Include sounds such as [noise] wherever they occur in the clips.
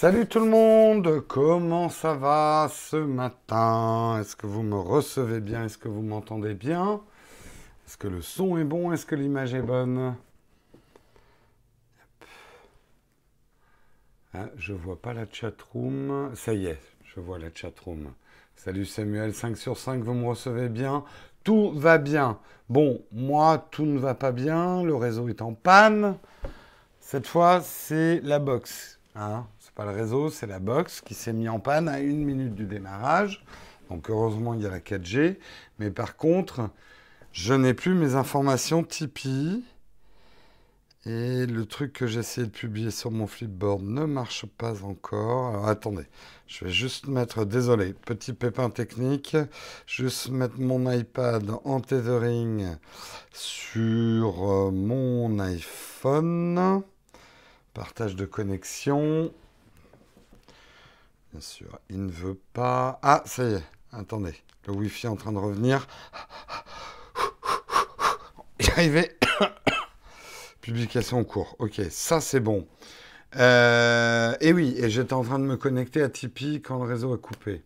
Salut tout le monde, comment ça va ce matin? Est-ce que vous me recevez bien? Est-ce que vous m'entendez bien? Est-ce que le son est bon? Est-ce que l'image est bonne? Ah, Je vois pas la chatroom. Ça y est, je vois la chatroom. Salut Samuel, 5 sur 5, vous me recevez bien? Tout va bien. Bon, moi, tout ne va pas bien, le réseau est en panne. Cette fois, c'est la box. Hein le réseau, c'est la box qui s'est mis en panne à une minute du démarrage. Donc heureusement, il y a la 4G. Mais par contre, je n'ai plus mes informations Tipeee. Et le truc que j'ai essayé de publier sur mon flipboard ne marche pas encore. Attendez, je vais juste mettre, désolé, petit pépin technique, juste mettre mon iPad en tethering sur euh, mon iPhone. Partage de connexion. Bien sûr, il ne veut pas. Ah, ça y est. Attendez, le Wi-Fi est en train de revenir. Y arrivé. [coughs] Publication en cours. Ok, ça c'est bon. Euh, et oui, et j'étais en train de me connecter à Tipeee quand le réseau a coupé.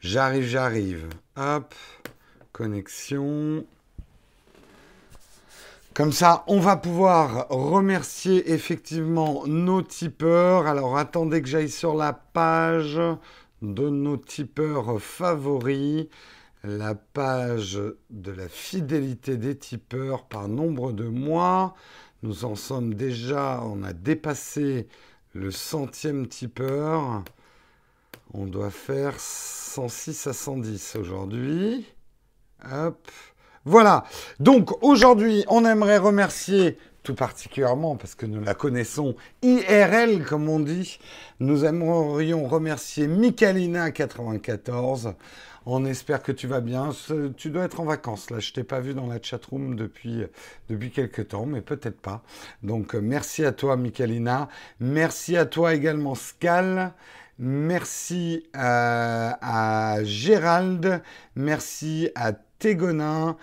J'arrive, j'arrive. Hop, connexion. Comme ça, on va pouvoir remercier effectivement nos tipeurs. Alors attendez que j'aille sur la page de nos tipeurs favoris, la page de la fidélité des tipeurs par nombre de mois. Nous en sommes déjà, on a dépassé le centième tipeur. On doit faire 106 à 110 aujourd'hui. Hop. Voilà. Donc aujourd'hui, on aimerait remercier tout particulièrement parce que nous la connaissons IRL comme on dit. Nous aimerions remercier Michalina94. On espère que tu vas bien. Tu dois être en vacances là. Je t'ai pas vu dans la chatroom depuis depuis quelques temps, mais peut-être pas. Donc merci à toi Michalina. Merci à toi également Scal. Merci à, à Gérald. Merci à Tégonin.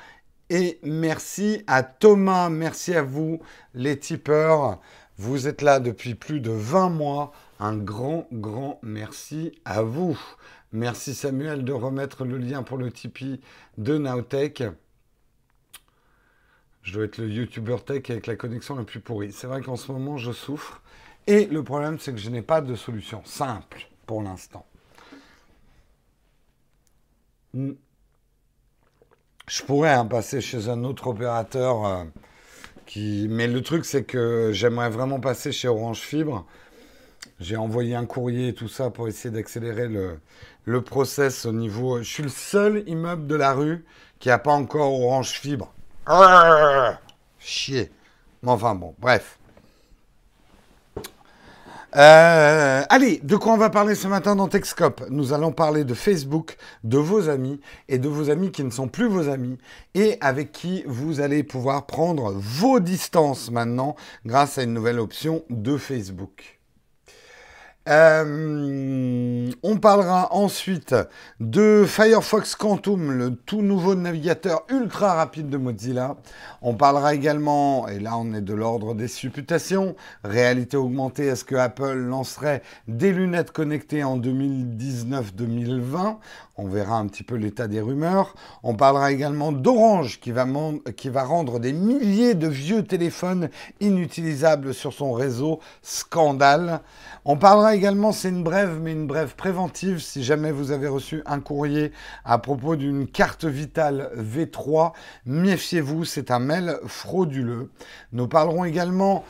Et merci à Thomas, merci à vous, les tipeurs. Vous êtes là depuis plus de 20 mois. Un grand, grand merci à vous. Merci Samuel de remettre le lien pour le Tipeee de Nowtech. Je dois être le YouTuber tech avec la connexion la plus pourrie. C'est vrai qu'en ce moment, je souffre. Et le problème, c'est que je n'ai pas de solution simple pour l'instant. Hmm. Je pourrais hein, passer chez un autre opérateur euh, qui. Mais le truc, c'est que j'aimerais vraiment passer chez Orange Fibre. J'ai envoyé un courrier et tout ça pour essayer d'accélérer le, le process au niveau. Je suis le seul immeuble de la rue qui n'a pas encore Orange Fibre. chier. Mais enfin bon, bref. Euh, allez, de quoi on va parler ce matin dans Techscope Nous allons parler de Facebook, de vos amis et de vos amis qui ne sont plus vos amis et avec qui vous allez pouvoir prendre vos distances maintenant grâce à une nouvelle option de Facebook. Euh, on parlera ensuite de Firefox Quantum, le tout nouveau navigateur ultra rapide de Mozilla. On parlera également, et là on est de l'ordre des supputations, réalité augmentée, est-ce que Apple lancerait des lunettes connectées en 2019-2020 On verra un petit peu l'état des rumeurs. On parlera également d'Orange qui va, qui va rendre des milliers de vieux téléphones inutilisables sur son réseau. Scandale. On parlera également, c'est une brève, mais une brève préventive, si jamais vous avez reçu un courrier à propos d'une carte vitale V3, méfiez-vous, c'est un mail frauduleux. Nous parlerons également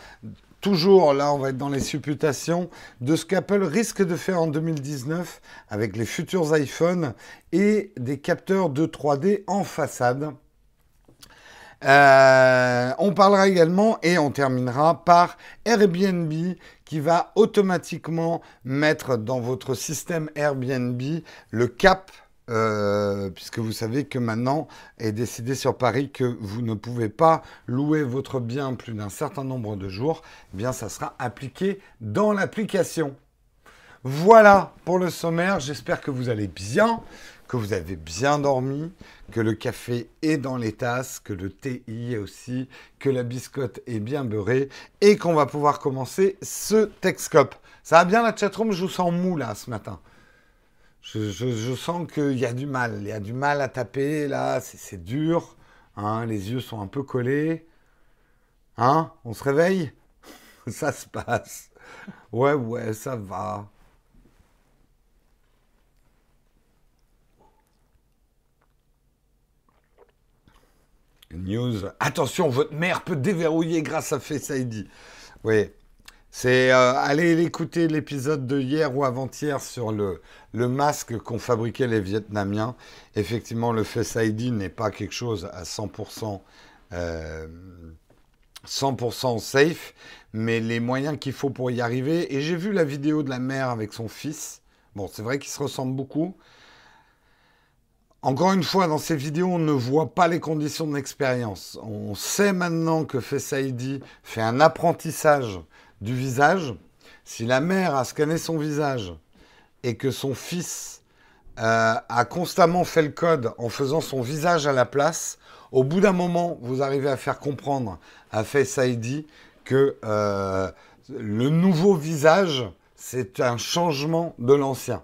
toujours, là on va être dans les supputations, de ce qu'Apple risque de faire en 2019 avec les futurs iPhones et des capteurs de 3D en façade. Euh, on parlera également et on terminera par Airbnb va automatiquement mettre dans votre système Airbnb le cap euh, puisque vous savez que maintenant est décidé sur Paris que vous ne pouvez pas louer votre bien plus d'un certain nombre de jours, eh bien ça sera appliqué dans l'application. Voilà pour le sommaire, j'espère que vous allez bien, que vous avez bien dormi, que le café est dans les tasses, que le thé y est aussi, que la biscotte est bien beurrée et qu'on va pouvoir commencer ce Texcope. Ça va bien la chatroom? Je vous sens mou là ce matin. Je, sens qu'il y a du mal. Il y a du mal à taper là, c'est dur. Hein, les yeux sont un peu collés. Hein? On se réveille? [laughs] Ça se passe. Ouais, ouais, ça va. News. Attention, votre mère peut déverrouiller grâce à Face ID. Oui. C'est euh, allez écouter l'épisode de hier ou avant-hier sur le, le masque qu'ont fabriqué les Vietnamiens. Effectivement, le Face ID n'est pas quelque chose à 100%, 100% euh, safe, mais les moyens qu'il faut pour y arriver. Et j'ai vu la vidéo de la mère avec son fils. Bon, c'est vrai qu'ils se ressemblent beaucoup. Encore une fois, dans ces vidéos, on ne voit pas les conditions de l'expérience. On sait maintenant que Face ID fait un apprentissage du visage. Si la mère a scanné son visage et que son fils euh, a constamment fait le code en faisant son visage à la place, au bout d'un moment, vous arrivez à faire comprendre à Face ID que euh, le nouveau visage, c'est un changement de l'ancien.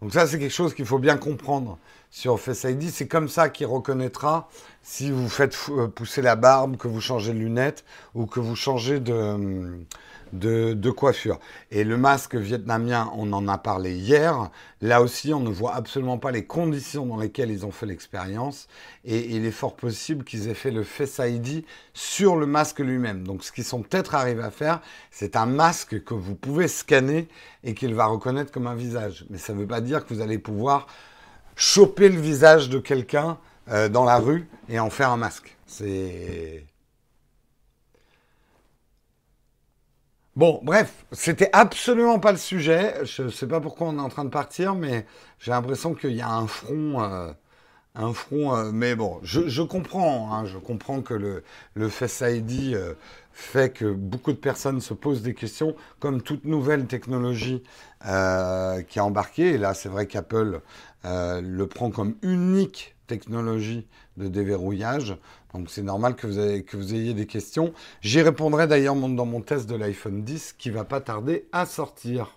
Donc ça, c'est quelque chose qu'il faut bien comprendre sur Face ID. C'est comme ça qu'il reconnaîtra si vous faites euh, pousser la barbe, que vous changez de lunettes ou que vous changez de, de, coiffure. Et le masque vietnamien, on en a parlé hier. Là aussi, on ne voit absolument pas les conditions dans lesquelles ils ont fait l'expérience. Et il est fort possible qu'ils aient fait le Face ID sur le masque lui-même. Donc ce qu'ils sont peut-être arrivés à faire, c'est un masque que vous pouvez scanner et qu'il va reconnaître comme un visage. Mais ça ne veut pas dire que vous allez pouvoir choper le visage de quelqu'un euh, dans la rue et en faire un masque. C'est. Bon, bref, c'était absolument pas le sujet. Je sais pas pourquoi on est en train de partir, mais j'ai l'impression qu'il y a un front. Euh, un front, euh, mais bon, je, comprends, hein, je comprends que le, le fait que beaucoup de personnes se posent des questions, comme toute nouvelle technologie qui est embarquée. Et là, c'est vrai qu'Apple euh, le prend comme unique technologie de déverrouillage. Donc c'est normal que vous, que vous, ayez des questions. J'y répondrai d'ailleurs dans mon test de l'iPhone 10 qui va pas tarder à sortir.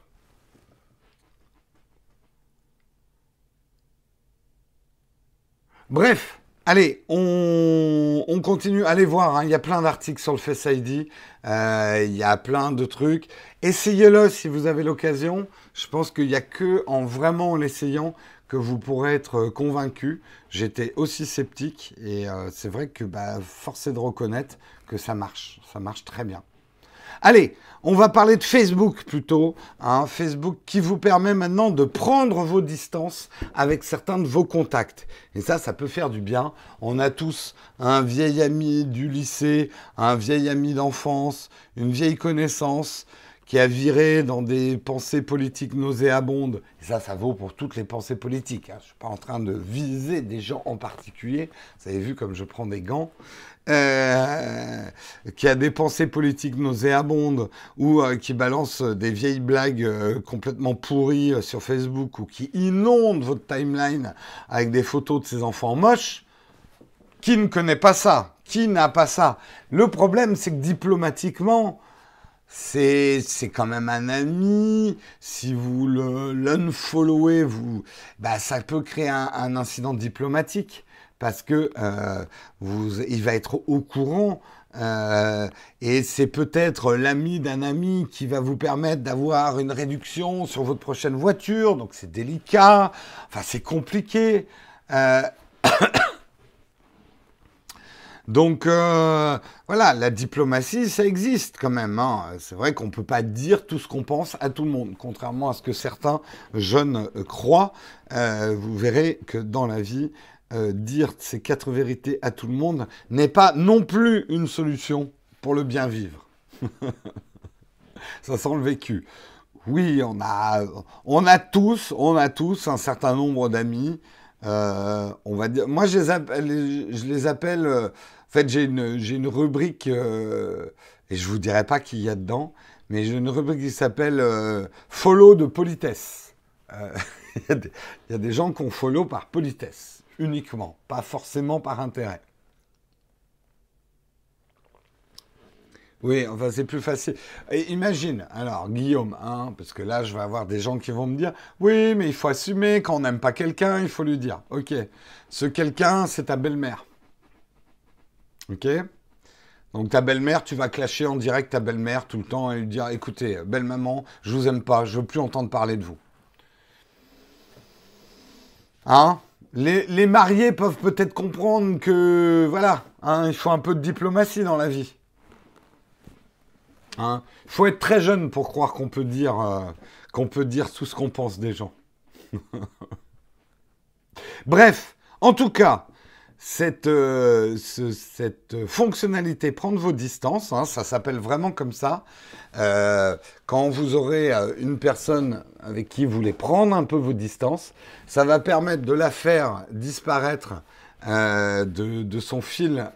Bref, allez, on, continue. Allez voir, hein. il y a plein d'articles sur le Face ID. Euh, il y a plein de trucs. Essayez-le si vous avez l'occasion. Je pense qu'il n'y a que en vraiment l'essayant que vous pourrez être euh, convaincu. J'étais aussi sceptique et euh, c'est vrai que bah, force est de reconnaître que ça marche. Ça marche très bien. Allez, on va parler de Facebook plutôt. Hein. Facebook qui vous permet maintenant de prendre vos distances avec certains de vos contacts. Et ça, ça peut faire du bien. On a tous un vieil ami du lycée, un vieil ami d'enfance, une vieille connaissance qui a viré dans des pensées politiques nauséabondes. Et ça, ça vaut pour toutes les pensées politiques. Hein. Je ne suis pas en train de viser des gens en particulier. Vous avez vu comme je prends des gants. Euh, qui a des pensées politiques nauséabondes ou euh, qui balance des vieilles blagues euh, complètement pourries sur Facebook ou qui inonde votre timeline avec des photos de ses enfants moches, qui ne connaît pas ça Qui n'a pas ça Le problème, c'est que diplomatiquement, c'est quand même un ami. Si vous l'unfollowez, vous, bah, ça peut créer un, incident diplomatique parce que euh, vous, il va être au courant. Euh, et c'est peut-être l'ami d'un ami qui va vous permettre d'avoir une réduction sur votre prochaine voiture. Donc c'est délicat. Enfin, c'est compliqué. Euh, Donc euh, voilà, la diplomatie, ça existe quand même. Hein. C'est vrai qu'on ne peut pas dire tout ce qu'on pense à tout le monde, contrairement à ce que certains jeunes euh, croient. Euh, vous verrez que dans la vie, dire ces quatre vérités à tout le monde n'est pas non plus une solution pour le bien vivre. [laughs] ça sent le vécu. Oui, on a, on a tous, on a tous un certain nombre d'amis. on va dire, moi je les appelle, fait, j'ai une, une rubrique, euh, et je vous dirai pas qui y a dedans, mais j'ai une rubrique qui s'appelle euh, Follow de politesse. Euh, [laughs] il y, a des gens qu'on follow par politesse, uniquement, pas forcément par intérêt. Oui, enfin c'est plus facile. Et imagine, alors Guillaume, hein, parce que là je vais avoir des gens qui vont me dire, oui, mais il faut assumer, quand on n'aime pas quelqu'un, il faut lui dire, ok, ce quelqu'un, c'est ta belle-mère. Ok donc ta belle-mère, tu vas clasher en direct ta belle-mère tout le temps et lui dire, écoutez, belle maman, je vous aime pas, je veux plus entendre parler de vous. Hein? Les, mariés peuvent peut-être comprendre que, voilà, hein, il faut un peu de diplomatie dans la vie. Hein? Il faut être très jeune pour croire qu'on peut euh, qu'on peut dire tout ce qu'on pense des gens. [laughs] Bref, en tout cas, cette, euh, cette fonctionnalité prendre vos distances, hein, ça s'appelle vraiment comme ça. Euh, quand vous aurez une personne avec qui vous voulez prendre un peu vos distances, ça va permettre de la faire disparaître de, son fil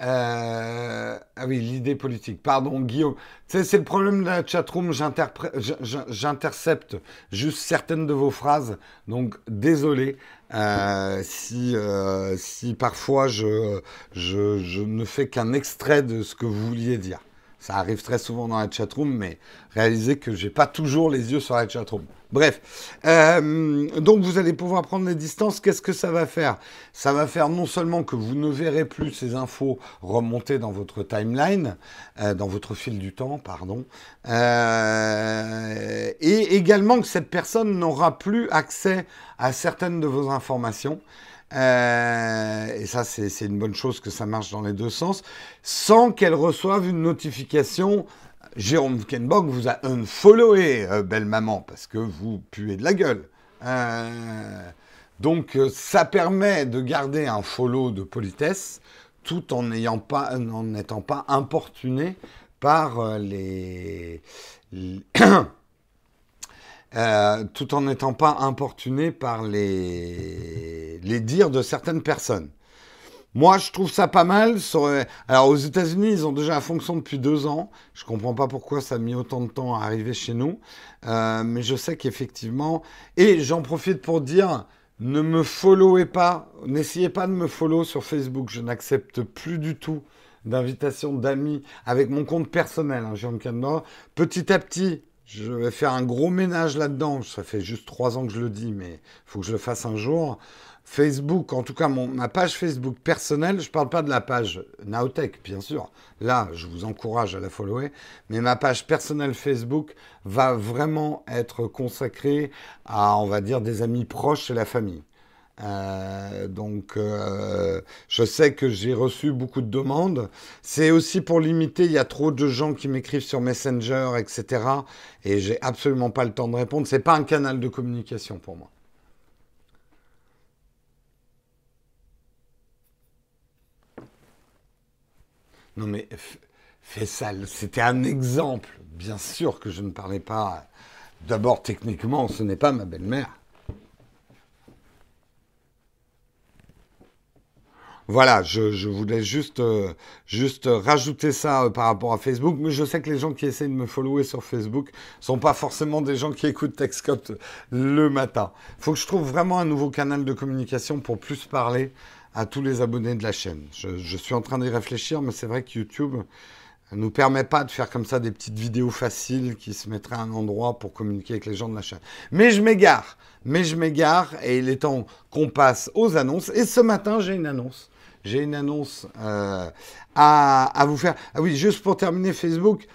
euh, ah oui, l'idée politique. Pardon, Guillaume. c'est le problème de la chatroom. J'intercepte juste certaines de vos phrases. Donc, désolé euh, si, euh, si parfois je, je, je ne fais qu'un extrait de ce que vous vouliez dire. Ça arrive très souvent dans la chatroom, mais réalisez que j'ai pas toujours les yeux sur la chatroom. Bref, euh, donc vous allez pouvoir prendre les distances. Qu'est-ce que ça va faire? Ça va faire non seulement que vous ne verrez plus ces infos remonter dans votre timeline, euh, dans votre fil du temps, pardon, euh, et également que cette personne n'aura plus accès à certaines de vos informations. et ça, c'est une bonne chose que ça marche dans les deux sens, sans qu'elle reçoive une notification Jérôme Kenbock vous a unfollowé, euh, belle maman, parce que vous puez de la gueule. Euh, donc euh, ça permet de garder un follow de politesse tout en n'étant pas, pas importuné par les, [coughs] tout en n'étant pas importuné par les, les dires de certaines personnes. Moi, je trouve ça pas mal. Alors, aux États-Unis, ils ont déjà la fonction depuis deux ans. Je ne comprends pas pourquoi ça a mis autant de temps à arriver chez nous. Euh, mais je sais qu'effectivement. Et j'en profite pour dire ne me followez pas. N'essayez pas de me follow sur Facebook. Je n'accepte plus du tout d'invitation d'amis avec mon compte personnel, hein, Canada. Petit à petit, je vais faire un gros ménage là-dedans. Ça fait juste trois ans que je le dis, mais il faut que je le fasse un jour. Facebook, en tout cas ma page Facebook personnelle, je ne parle pas de la page Naotech, bien sûr. Là, je vous encourage à la follower. Mais ma page personnelle Facebook va vraiment être consacrée à, on va dire, des amis proches et la famille. Euh, donc, euh, je sais que j'ai reçu beaucoup de demandes. C'est aussi pour limiter, il y a trop de gens qui m'écrivent sur Messenger, etc. Et j'ai absolument pas le temps de répondre. C'est pas un canal de communication pour moi. Non mais fais ça, c'était un exemple. Bien sûr que je ne parlais pas. D'abord, techniquement, ce n'est pas ma belle-mère. Voilà, je, voulais juste, euh, juste rajouter ça euh, par rapport à Facebook, mais je sais que les gens qui essaient de me follower sur Facebook sont pas forcément des gens qui écoutent Texcop le matin. Il faut que je trouve vraiment un nouveau canal de communication pour plus parler à tous les abonnés de la chaîne. Je, suis en train d'y réfléchir, mais c'est vrai que YouTube ne nous permet pas de faire comme ça des petites vidéos faciles qui se mettraient à un endroit pour communiquer avec les gens de la chaîne. Mais je m'égare, mais je m'égare, et il est temps qu'on passe aux annonces. Et ce matin, j'ai une annonce. J'ai une annonce euh, à, à vous faire. Ah oui, juste pour terminer Facebook,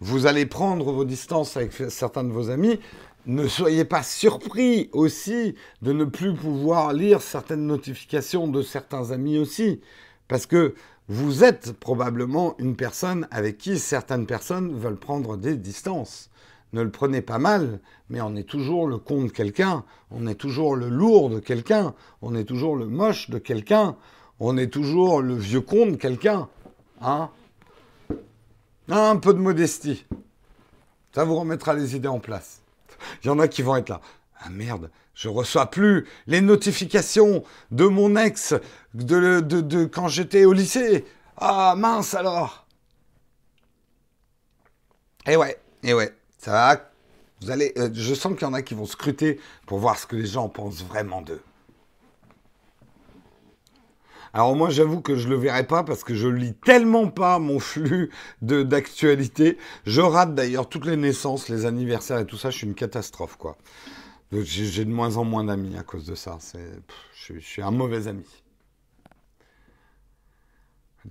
vous allez prendre vos distances avec certains de vos amis ne soyez pas surpris aussi de ne plus pouvoir lire certaines notifications de certains amis aussi, parce que vous êtes probablement une personne avec qui certaines personnes veulent prendre des distances. Ne le prenez pas mal, mais on est toujours le con de quelqu'un, on est toujours le lourd de quelqu'un, on est toujours le moche de quelqu'un, on est toujours le vieux con de quelqu'un. Hein Un peu de modestie. Ça vous remettra les idées en place. [laughs] Il y en a qui vont être là. Ah merde, je reçois plus les notifications de mon ex de, quand j'étais au lycée. Ah mince alors. Et eh ouais, et eh ouais, ça va. Vous allez, euh, je sens qu'il y en a qui vont scruter pour voir ce que les gens pensent vraiment d'eux. Alors moi, j'avoue que je le verrai pas parce que je lis tellement pas mon flux de d'actualité. Je rate d'ailleurs toutes les naissances, les anniversaires et tout ça. Je suis une catastrophe, quoi. J'ai de moins en moins d'amis à cause de ça. Je, suis un mauvais ami.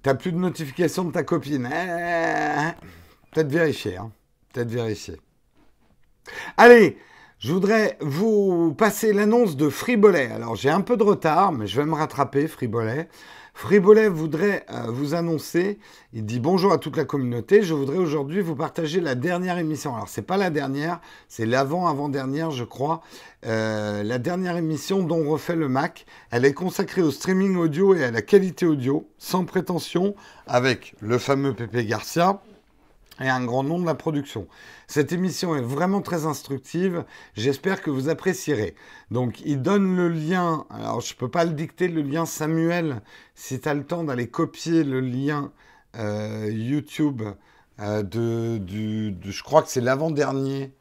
T'as plus de notification de ta copine. Eh, peut-être vérifier. Hein. Peut-être vérifier. Allez, je voudrais vous passer l'annonce de Fribolet. Alors j'ai un peu de retard, mais je vais me rattraper, Fribolet. Fribolet voudrait euh, vous annoncer, il dit bonjour à toute la communauté, je voudrais aujourd'hui vous partager la dernière émission. Alors c'est pas la dernière, c'est l'avant-avant-dernière je crois. Euh, la dernière émission dont on refait le Mac, elle est consacrée au streaming audio et à la qualité audio, sans prétention, avec le fameux Pépé Garcia, et un grand nom de la production. Cette émission est vraiment très instructive. J'espère que vous apprécierez. Donc, il donne le lien. Alors, je ne peux pas le dicter, le lien Samuel. Si tu as le temps d'aller copier le lien euh, YouTube euh, je crois que c'est l'avant-dernier.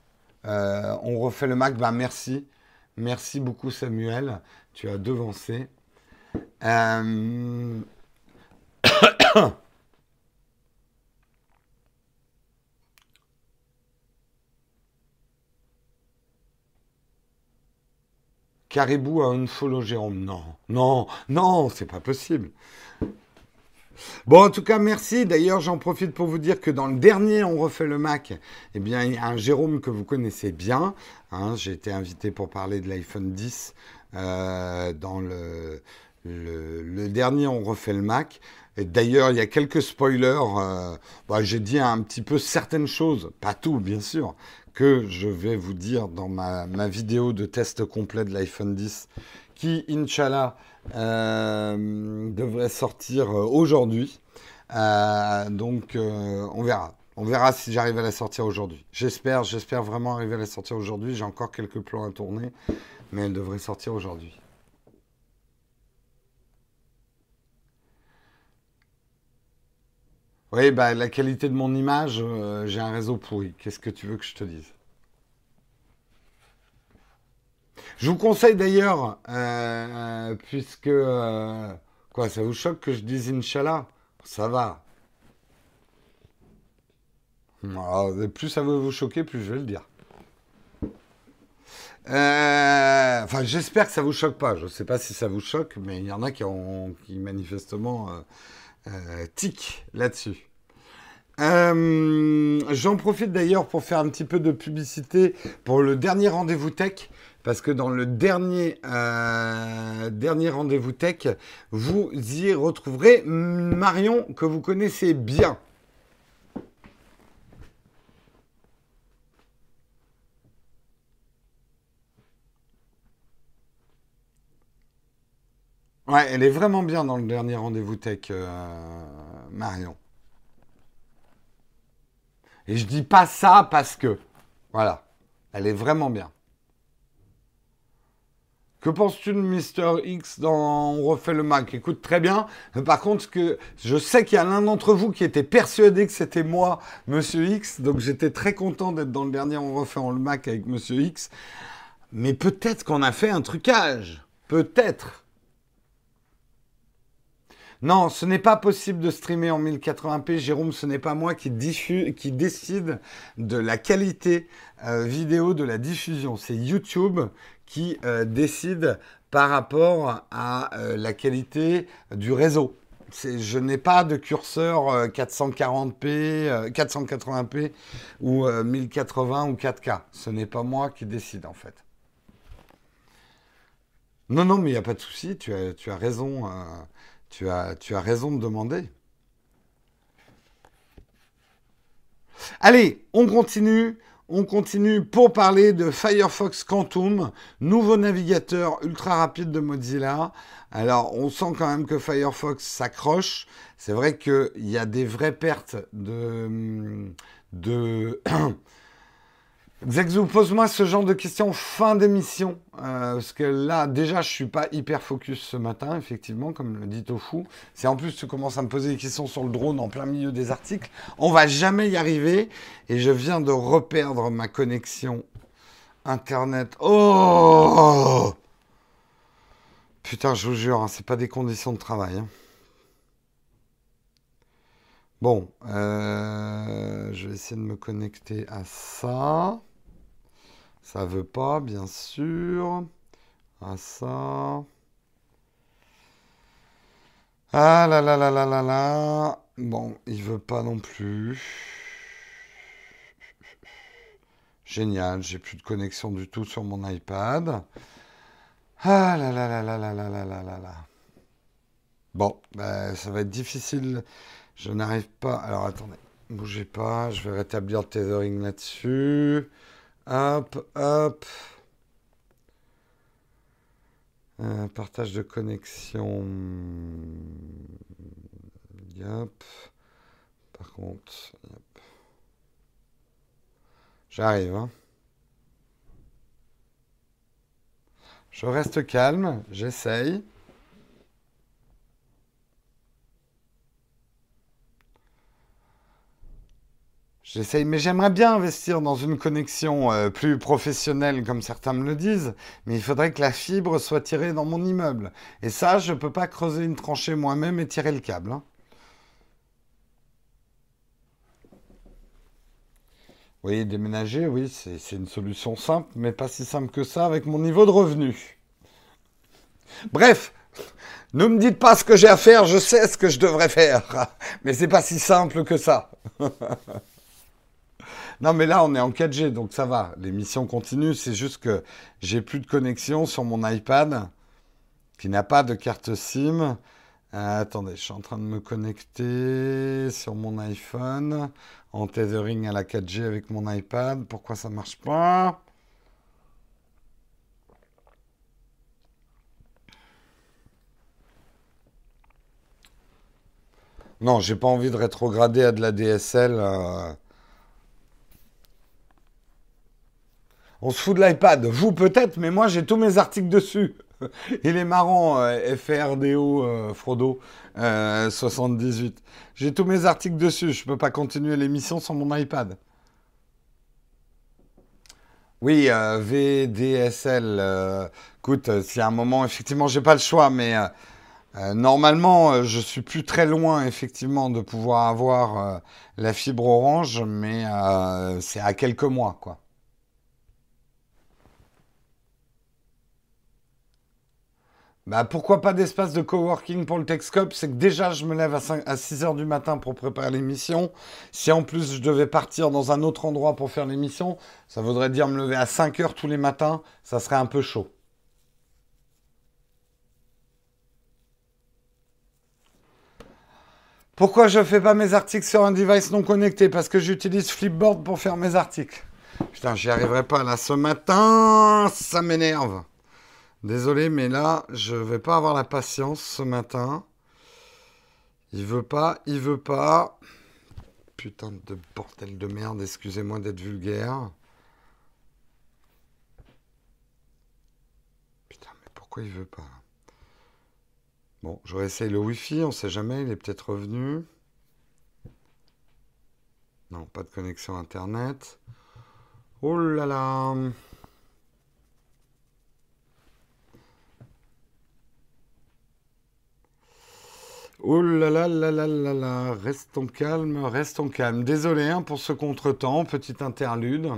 Euh, on refait le Mac. Ben, merci. Merci beaucoup, Samuel. Tu as devancé. Caribou a follow Jérôme. Non, non, non, c'est pas possible. Bon, en tout cas, merci. D'ailleurs, j'en profite pour vous dire que dans le dernier On refait le Mac, eh bien, il y a un Jérôme que vous connaissez bien. Hein. J'ai été invité pour parler de l'iPhone 10 euh, dans le, dernier On refait le Mac. D'ailleurs, il y a quelques spoilers. Euh, bah, j'ai dit un petit peu certaines choses, pas tout, bien sûr, que je vais vous dire dans ma, vidéo de test complet de l'iPhone 10 qui, Inch'Allah, euh, devrait sortir euh, aujourd'hui. Euh, donc, on verra. On verra si j'arrive à la sortir aujourd'hui. J'espère, j'espère vraiment arriver à la sortir aujourd'hui. J'ai encore quelques plans à tourner, mais elle devrait sortir aujourd'hui. Oui, bah, la qualité de mon image, euh, j'ai un réseau pourri. Qu'est-ce que tu veux que je te dise? Je vous conseille d'ailleurs, euh, puisque... Euh, quoi, ça vous choque que je dise Inch'Allah? Ça va. plus ça va vous choquer, plus je vais le dire. enfin, j'espère que ça vous choque pas. Je ne sais pas si ça vous choque, mais il y en a qui, ont, qui manifestement euh, tic là-dessus. Euh, j'en profite d'ailleurs pour faire un petit peu de publicité pour le dernier rendez-vous tech. Parce que dans le dernier, euh, dernier rendez-vous tech, vous y retrouverez Marion que vous connaissez bien. Ouais, elle est vraiment bien dans le dernier rendez-vous tech, euh, Marion. Et je dis pas ça parce que. Voilà. Elle est vraiment bien. Que penses-tu de Mister X dans On refait le Mac? Écoute, très bien. Par contre, que je sais qu'il y a l'un d'entre vous qui était persuadé que c'était moi, Monsieur X. Donc j'étais très content d'être dans le dernier On refait le Mac avec Monsieur X. Mais peut-être qu'on a fait un trucage. Peut-être. Non, ce n'est pas possible de streamer en 1080p. Jérôme, ce n'est pas moi qui, décide de la qualité euh, vidéo de la diffusion. C'est YouTube qui euh, décide par rapport à euh, la qualité du réseau. Je n'ai pas de curseur 440p, 480p ou 1080 ou 4K. Ce n'est pas moi qui décide en fait. Non, non, mais il n'y a pas de souci, tu as raison. Tu as, tu as raison de demander. Allez, on continue. On continue pour parler de Firefox Quantum, nouveau navigateur ultra rapide de Mozilla. Alors, on sent quand même que Firefox s'accroche. C'est vrai qu'il y a des vraies pertes de, de [clears throat] Zexou, pose-moi ce genre de questions fin d'émission. Euh, parce que là, déjà, je suis pas hyper focus ce matin, effectivement, comme le dit Tofu. C'est en plus, tu commences à me poser des questions sur le drone en plein milieu des articles. On va jamais y arriver. Et je viens de reperdre ma connexion Internet. Oh Putain, je vous jure, hein, c'est pas des conditions de travail. Hein. Bon, euh, je vais essayer de me connecter à ça. Ça veut pas, bien sûr. À ça. Ah là là là là là là. Bon, il veut pas non plus. Génial, j'ai plus de connexion du tout sur mon iPad. Ah là là là là là là là là là là. Bon, ben, ça va être difficile. Je n'arrive pas. Alors attendez, bougez pas. Je vais rétablir le tethering là-dessus. Hop, hop. Partage de connexion. Yep. Par contre, J'arrive. Hein. Je reste calme, j'essaye. J'essaye, mais j'aimerais bien investir dans une connexion euh, plus professionnelle, comme certains me le disent, mais il faudrait que la fibre soit tirée dans mon immeuble. Et ça, je ne peux pas creuser une tranchée moi-même et tirer le câble. Hein. Oui, déménager, oui, c'est une solution simple, mais pas si simple que ça avec mon niveau de revenu. Bref, ne me dites pas ce que j'ai à faire, je sais ce que je devrais faire, mais c'est pas si simple que ça. [laughs] non, mais là, on est en 4G, donc ça va. L'émission continue, c'est juste que j'ai plus de connexion sur mon iPad qui n'a pas de carte SIM. Euh, attendez, je suis en train de me connecter sur mon iPhone en tethering à la 4G avec mon iPad. Pourquoi ça marche pas? Non, j'ai pas envie de rétrograder à de la DSL. Euh. On se fout de l'iPad. Vous peut-être, mais moi j'ai tous mes articles dessus. [laughs] Il est marrant, euh, FRDO euh, Frodo 78. Euh, J'ai tous mes articles dessus. Je peux pas continuer l'émission sans mon iPad. Oui, VDSL. écoute, s'il y a un moment, effectivement, j'ai pas le choix, mais normalement, je suis plus très loin, effectivement, de pouvoir avoir la fibre orange, mais c'est à quelques mois, quoi. Bah, pourquoi pas d'espace de coworking pour le Techscope? C'est que déjà, je me lève à, 5, à 6 heures du matin pour préparer l'émission. Si en plus je devais partir dans un autre endroit pour faire l'émission, ça voudrait dire me lever à 5 heures tous les matins. Ça serait un peu chaud. Pourquoi je fais pas mes articles sur un device non connecté? Parce que j'utilise Flipboard pour faire mes articles. Putain, j'y arriverai pas là ce matin. Ça m'énerve. Désolé, mais là, je vais pas avoir la patience ce matin. Il veut pas, il veut pas. Putain de bordel de merde, excusez-moi d'être vulgaire. Putain, mais pourquoi il veut pas? Bon, je réessaye le Wi-Fi, on sait jamais, il est peut-être revenu. Non, pas de connexion Internet. Oh là là Oh là là là là là là, restons calmes, restons calmes. Désolé hein, pour ce contretemps, petit interlude.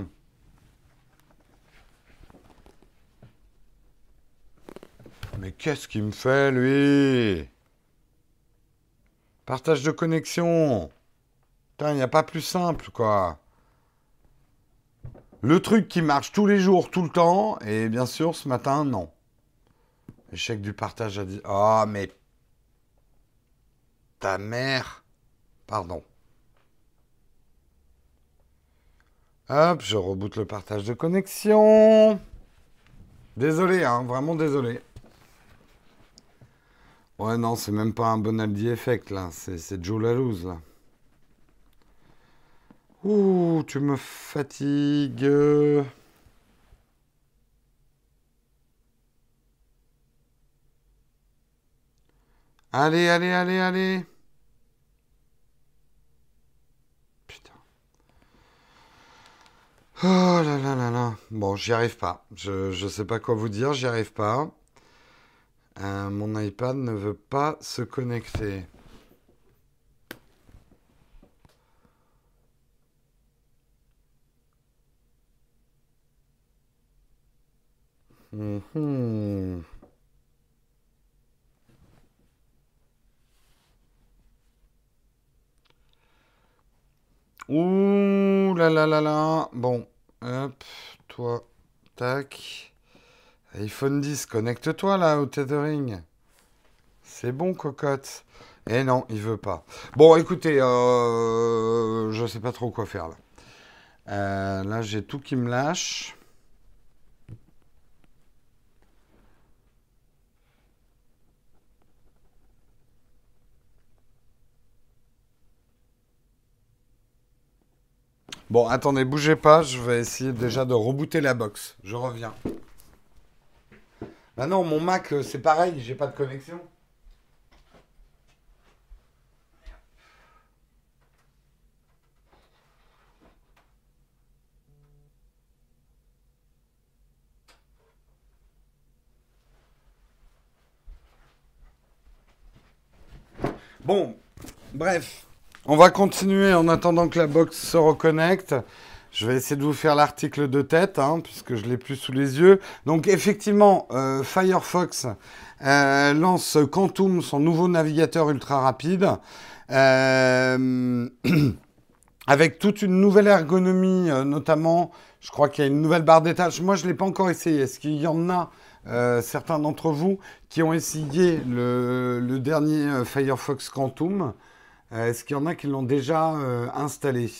Mais qu'est-ce qu'il me fait, lui? Partage de connexion. Putain, il n'y a pas plus simple, quoi. Le truc qui marche tous les jours, tout le temps, et bien sûr, ce matin, non. Échec du partage à. Ah, mais ta mère. Pardon. Hop, je reboot le partage de connexion. Désolé, hein, vraiment désolé. Ouais, non, c'est même pas un Bonaldi Effect, là. C'est Joe Lalouse, là. Ouh, tu me fatigues. Allez, allez, allez, allez. Oh là là là là. Bon, j'y arrive pas. Je, je sais pas quoi vous dire, j'y arrive pas. Euh, mon iPad ne veut pas se connecter. Mhm. Ouh là là là là. Bon, hop, toi, tac. iPhone 10, connecte-toi là au tethering. C'est bon, cocotte. Eh non, il veut pas. Bon, écoutez, euh, je sais pas trop quoi faire là. Euh, là, j'ai tout qui me lâche. Bon, attendez, bougez pas, je vais essayer déjà de rebooter la box. Je reviens. Bah non, mon Mac, euh, c'est pareil, j'ai pas de connexion. Bon, bref. On va continuer en attendant que la box se reconnecte. Je vais essayer de vous faire l'article de tête, hein, puisque je l'ai plus sous les yeux. Donc effectivement, euh, Firefox euh, lance Quantum, son nouveau navigateur ultra rapide, euh, [clears throat] avec toute une nouvelle ergonomie, notamment, je crois qu'il y a une nouvelle barre d'étage. Moi, je ne l'ai pas encore essayé. Est-ce qu'il y en a certains d'entre vous qui ont essayé le dernier Firefox Quantum? Est-ce qu'il y en a qui l'ont déjà euh, installé?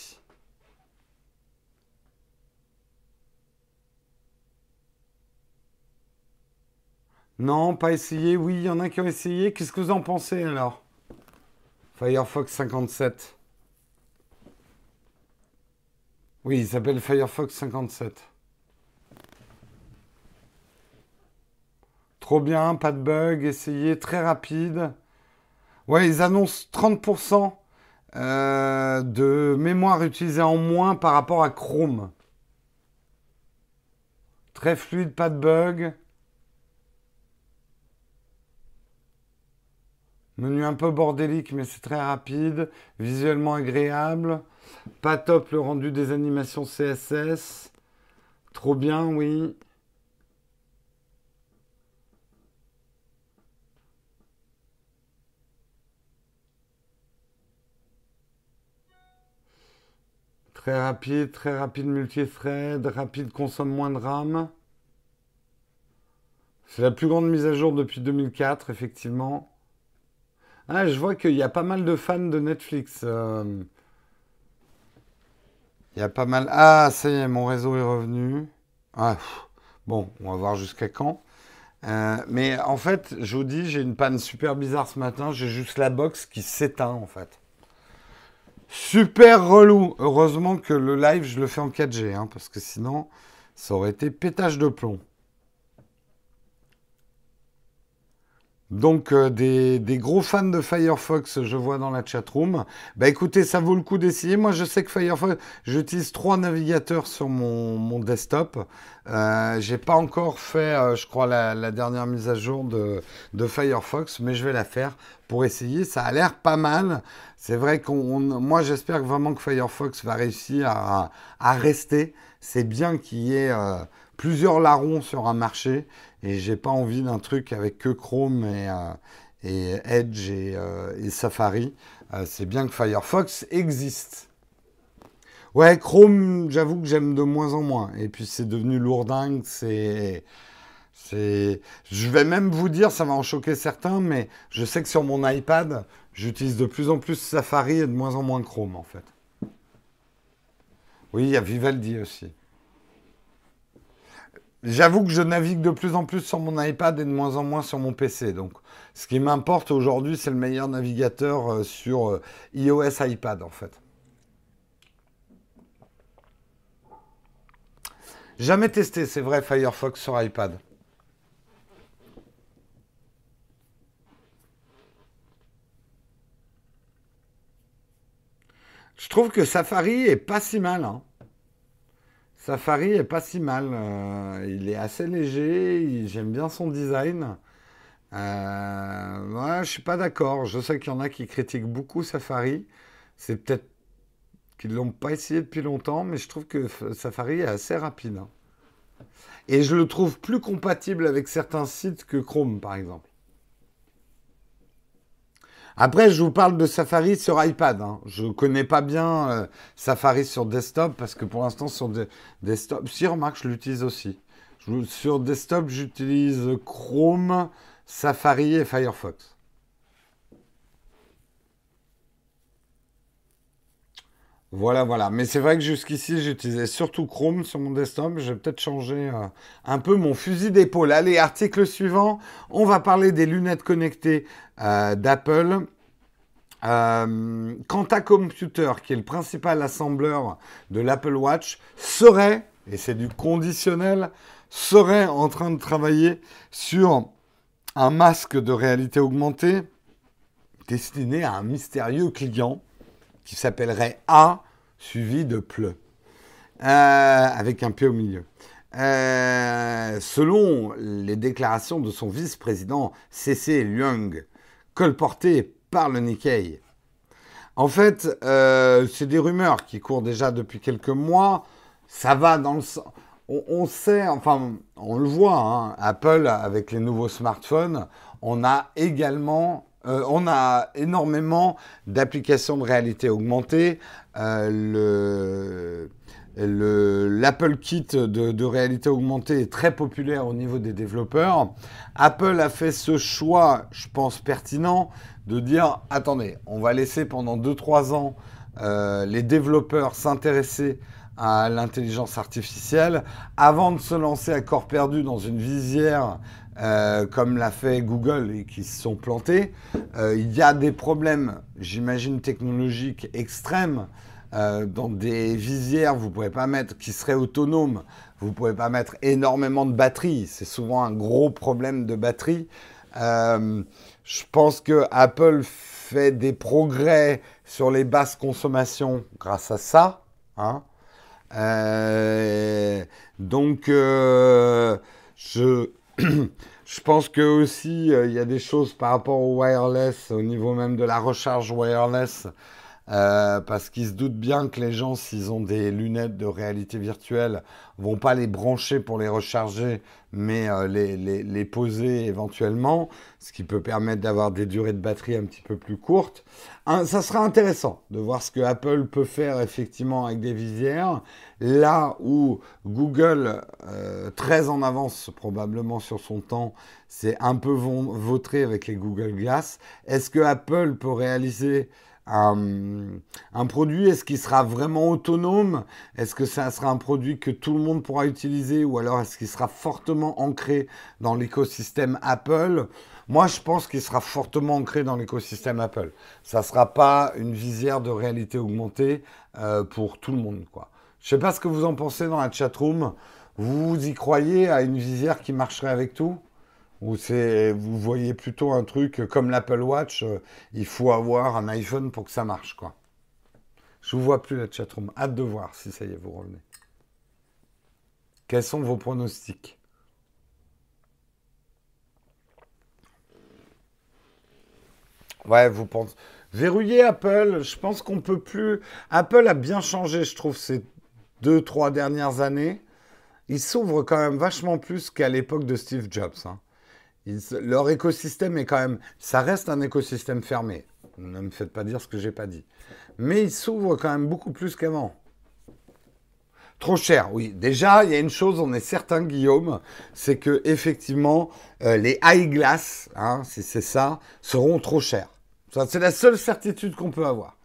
Non, pas essayé. Oui, il y en a qui ont essayé. Qu'est-ce que vous en pensez alors? Firefox 57. Oui, il s'appelle Firefox 57. Trop bien, pas de bug, essayez, très rapide. Ouais, ils annoncent 30% euh, de mémoire utilisée en moins par rapport à Chrome. Très fluide, pas de bug. Menu un peu bordélique, mais c'est très rapide. Visuellement agréable. Pas top le rendu des animations CSS. Trop bien, oui. Très rapide, très rapide multithread, rapide consomme moins de RAM. C'est la plus grande mise à jour depuis 2004, effectivement. Ah, je vois qu'il y a pas mal de fans de Netflix. Euh. Il y a pas mal. Ah, ça y est, mon réseau est revenu. Ah, bon, on va voir jusqu'à quand. Euh, mais en fait, je vous dis, j'ai une panne super bizarre ce matin. J'ai juste la box qui s'éteint, en fait. Super relou. Heureusement que le live, je le fais en 4G, hein, parce que sinon, ça aurait été pétage de plomb. Donc euh, des, gros fans de Firefox, je vois dans la chatroom. Bah écoutez, ça vaut le coup d'essayer. Moi, je sais que Firefox, j'utilise trois navigateurs sur mon, desktop. Euh, J'ai pas encore fait, euh, je crois, la, dernière mise à jour de, Firefox, mais je vais la faire pour essayer. Ça a l'air pas mal. C'est vrai qu'on, moi, j'espère vraiment que Firefox va réussir à, rester. C'est bien qu'il y ait plusieurs larrons sur un marché et j'ai pas envie d'un truc avec que Chrome et, euh, Edge euh, et, Safari. Euh, c'est bien que Firefox existe. Ouais, Chrome, j'avoue que j'aime de moins en moins. Et puis c'est devenu lourdingue, c'est... C'est... Je vais même vous dire, ça va en choquer certains, mais je sais que sur mon iPad, j'utilise de plus en plus Safari et de moins en moins Chrome, en fait. Oui, il y a Vivaldi aussi. J'avoue que je navigue de plus en plus sur mon iPad et de moins en moins sur mon PC. Donc, ce qui m'importe aujourd'hui, c'est le meilleur navigateur euh, sur euh, iOS iPad, en fait. Jamais testé, c'est vrai, Firefox sur iPad. Je trouve que Safari est pas si mal. Hein. Safari est pas si mal. Euh, il est assez léger. J'aime bien son design. Euh, ouais, je suis pas d'accord. Je sais qu'il y en a qui critiquent beaucoup Safari. C'est peut-être qu'ils l'ont pas essayé depuis longtemps, mais je trouve que Safari est assez rapide. Hein. Et je le trouve plus compatible avec certains sites que Chrome, par exemple. Après, je vous parle de Safari sur iPad. Hein. Je ne connais pas bien euh, Safari sur desktop parce que pour l'instant, sur desktop, si remarque, je l'utilise aussi. sur desktop, j'utilise Chrome, Safari et Firefox. Voilà, voilà. Mais c'est vrai que jusqu'ici, j'utilisais surtout Chrome sur mon desktop. Je vais peut-être changer euh, un peu mon fusil d'épaule. Allez, article suivant. On va parler des lunettes connectées euh, d'Apple. Euh, Quanta Computer, qui est le principal assembleur de l'Apple Watch, serait, et c'est du conditionnel, serait en train de travailler sur un masque de réalité augmentée destiné à un mystérieux client qui s'appellerait A suivi de pleu, euh, avec un pied au milieu. Euh, selon les déclarations de son vice-président C.C. Leung, colporté par le Nikkei. En fait, euh, c'est des rumeurs qui courent déjà depuis quelques mois. Ça va dans le sens. On, sait, enfin, on le voit, hein, Apple avec les nouveaux smartphones, on a également euh, on a énormément d'applications de réalité augmentée. Euh, L'Apple Kit de, réalité augmentée est très populaire au niveau des développeurs. Apple a fait ce choix, je pense, pertinent, de dire, attendez, on va laisser pendant 2-3 ans euh, les développeurs s'intéresser à l'intelligence artificielle avant de se lancer à corps perdu dans une visière euh, comme l'a fait Google et qui se sont plantés. Euh, il y a des problèmes, j'imagine, technologiques extrêmes. Euh, dans des visières, vous ne pouvez pas mettre, qui seraient autonomes, vous ne pouvez pas mettre énormément de batterie. C'est souvent un gros problème de batterie. je pense que Apple fait des progrès sur les basses consommations grâce à ça. Hein. donc, je je pense que aussi euh, il y a des choses par rapport au wireless, au niveau même de la recharge wireless, euh, parce qu'ils se doutent bien que les gens, s'ils ont des lunettes de réalité virtuelle, vont pas les brancher pour les recharger, mais euh, les, les, poser éventuellement, ce qui peut permettre d'avoir des durées de batterie un petit peu plus courtes. ça sera intéressant de voir ce que Apple peut faire effectivement avec des visières, là où Google, euh, très en avance probablement sur son temps, c'est un peu vautré avec les Google Glass. Est-ce que Apple peut réaliser un, produit, est-ce qu'il sera vraiment autonome? Est-ce que ça sera un produit que tout le monde pourra utiliser? Ou alors est-ce qu'il sera fortement ancré dans l'écosystème Apple? Moi, je pense qu'il sera fortement ancré dans l'écosystème Apple. Ça ne sera pas une visière de réalité augmentée euh, pour tout le monde. Je ne sais pas ce que vous en pensez dans la chatroom. Vous y croyez à une visière qui marcherait avec tout? Ou c'est vous voyez plutôt un truc comme l'Apple Watch, euh, il faut avoir un iPhone pour que ça marche quoi. Je vous vois plus la chatroom. Hâte de voir si ça y est, vous revenez. Quels sont vos pronostics? Ouais, vous pensez. Verrouiller Apple, je pense qu'on peut plus. Apple a bien changé, je trouve, ces deux, trois dernières années. Il s'ouvre quand même vachement plus qu'à l'époque de Steve Jobs. Hein leur écosystème est quand même, ça reste un écosystème fermé. Ne me faites pas dire ce que j'ai pas dit. Mais il s'ouvre quand même beaucoup plus qu'avant. Trop cher, oui. Déjà, il y a une chose, on est certain, Guillaume, c'est que effectivement, euh, les eyeglass, hein, si c'est ça, seront trop chers. C'est la seule certitude qu'on peut avoir.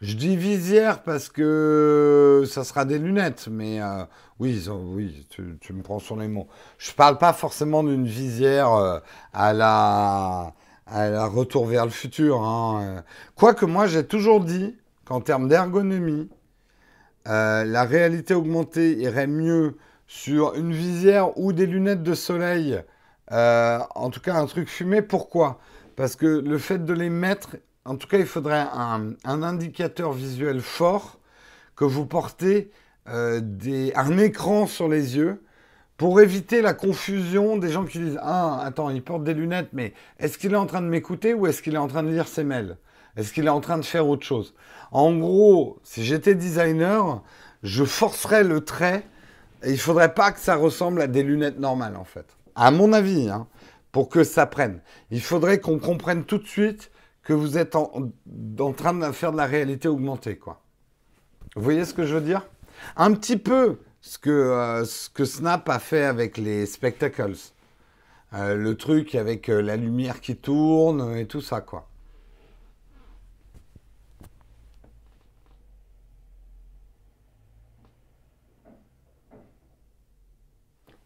Je dis visière parce que ça sera des lunettes, mais euh, oui, oui, tu, me prends sur les mots. Je parle pas forcément d'une visière euh, à la à la retour vers le futur. Hein. Quoique moi, j'ai toujours dit qu'en termes d'ergonomie, euh, la réalité augmentée irait mieux sur une visière ou des lunettes de soleil Euh, en tout cas, un truc fumé, pourquoi? Parce que le fait de les mettre, en tout cas, il faudrait un, indicateur visuel fort que vous portez euh, un écran sur les yeux pour éviter la confusion des gens qui disent Ah, attends, il porte des lunettes, mais est-ce qu'il est en train de m'écouter ou est-ce qu'il est en train de lire ses mails? Est-ce qu'il est en train de faire autre chose? En gros, si j'étais designer, je forcerais le trait et il faudrait pas que ça ressemble à des lunettes normales, en fait. À mon avis, hein, pour que ça prenne. Il faudrait qu'on comprenne tout de suite que vous êtes en, train de faire de la réalité augmentée, quoi. Vous voyez ce que je veux dire? Un petit peu ce que, euh, ce que Snap a fait avec les spectacles. Euh, le truc avec euh, la lumière qui tourne et tout ça, quoi.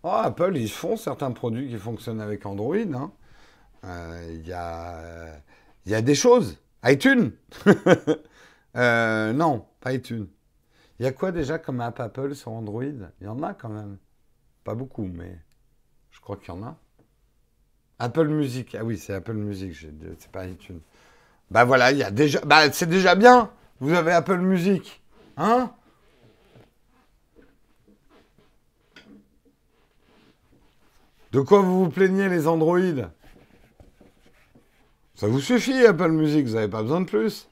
Oh, Apple, ils font certains produits qui fonctionnent avec Android. Hein. Il y, a, y a des choses. iTunes [laughs] Non, pas iTunes. Il y a quoi déjà comme app Apple sur Android? Il y en a quand même. Pas beaucoup, mais je crois qu'il y en a. Apple Music. Ah oui, c'est Apple Music, c'est pas iTunes. Bah voilà, il y a déjà. Bah c'est déjà bien. Vous avez Apple Music. Hein? De quoi vous vous plaignez les Android? Ça vous suffit Apple Music, vous n'avez pas besoin de plus.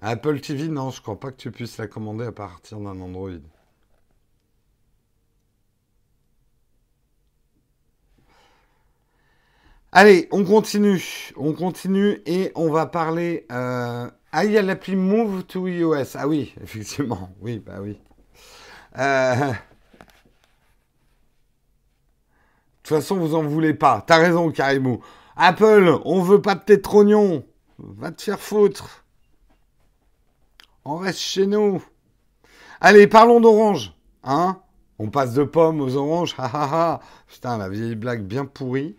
Apple TV, non, je crois pas que tu puisses la commander à partir d'un Android. Allez, on continue. On continue et on va parler. Euh, ah, il y a l'appli Move to iOS. Ah oui, [laughs] effectivement. Oui, bah oui. Euh, [laughs] de toute façon, vous en voulez pas. T'as raison, Karimou. Apple, on veut pas de tes trognons. Va te faire foutre. On reste chez nous. Allez, parlons d'orange. Hein On passe de pommes aux oranges. [laughs] Ha, ha. Putain, la vieille blague bien pourrie.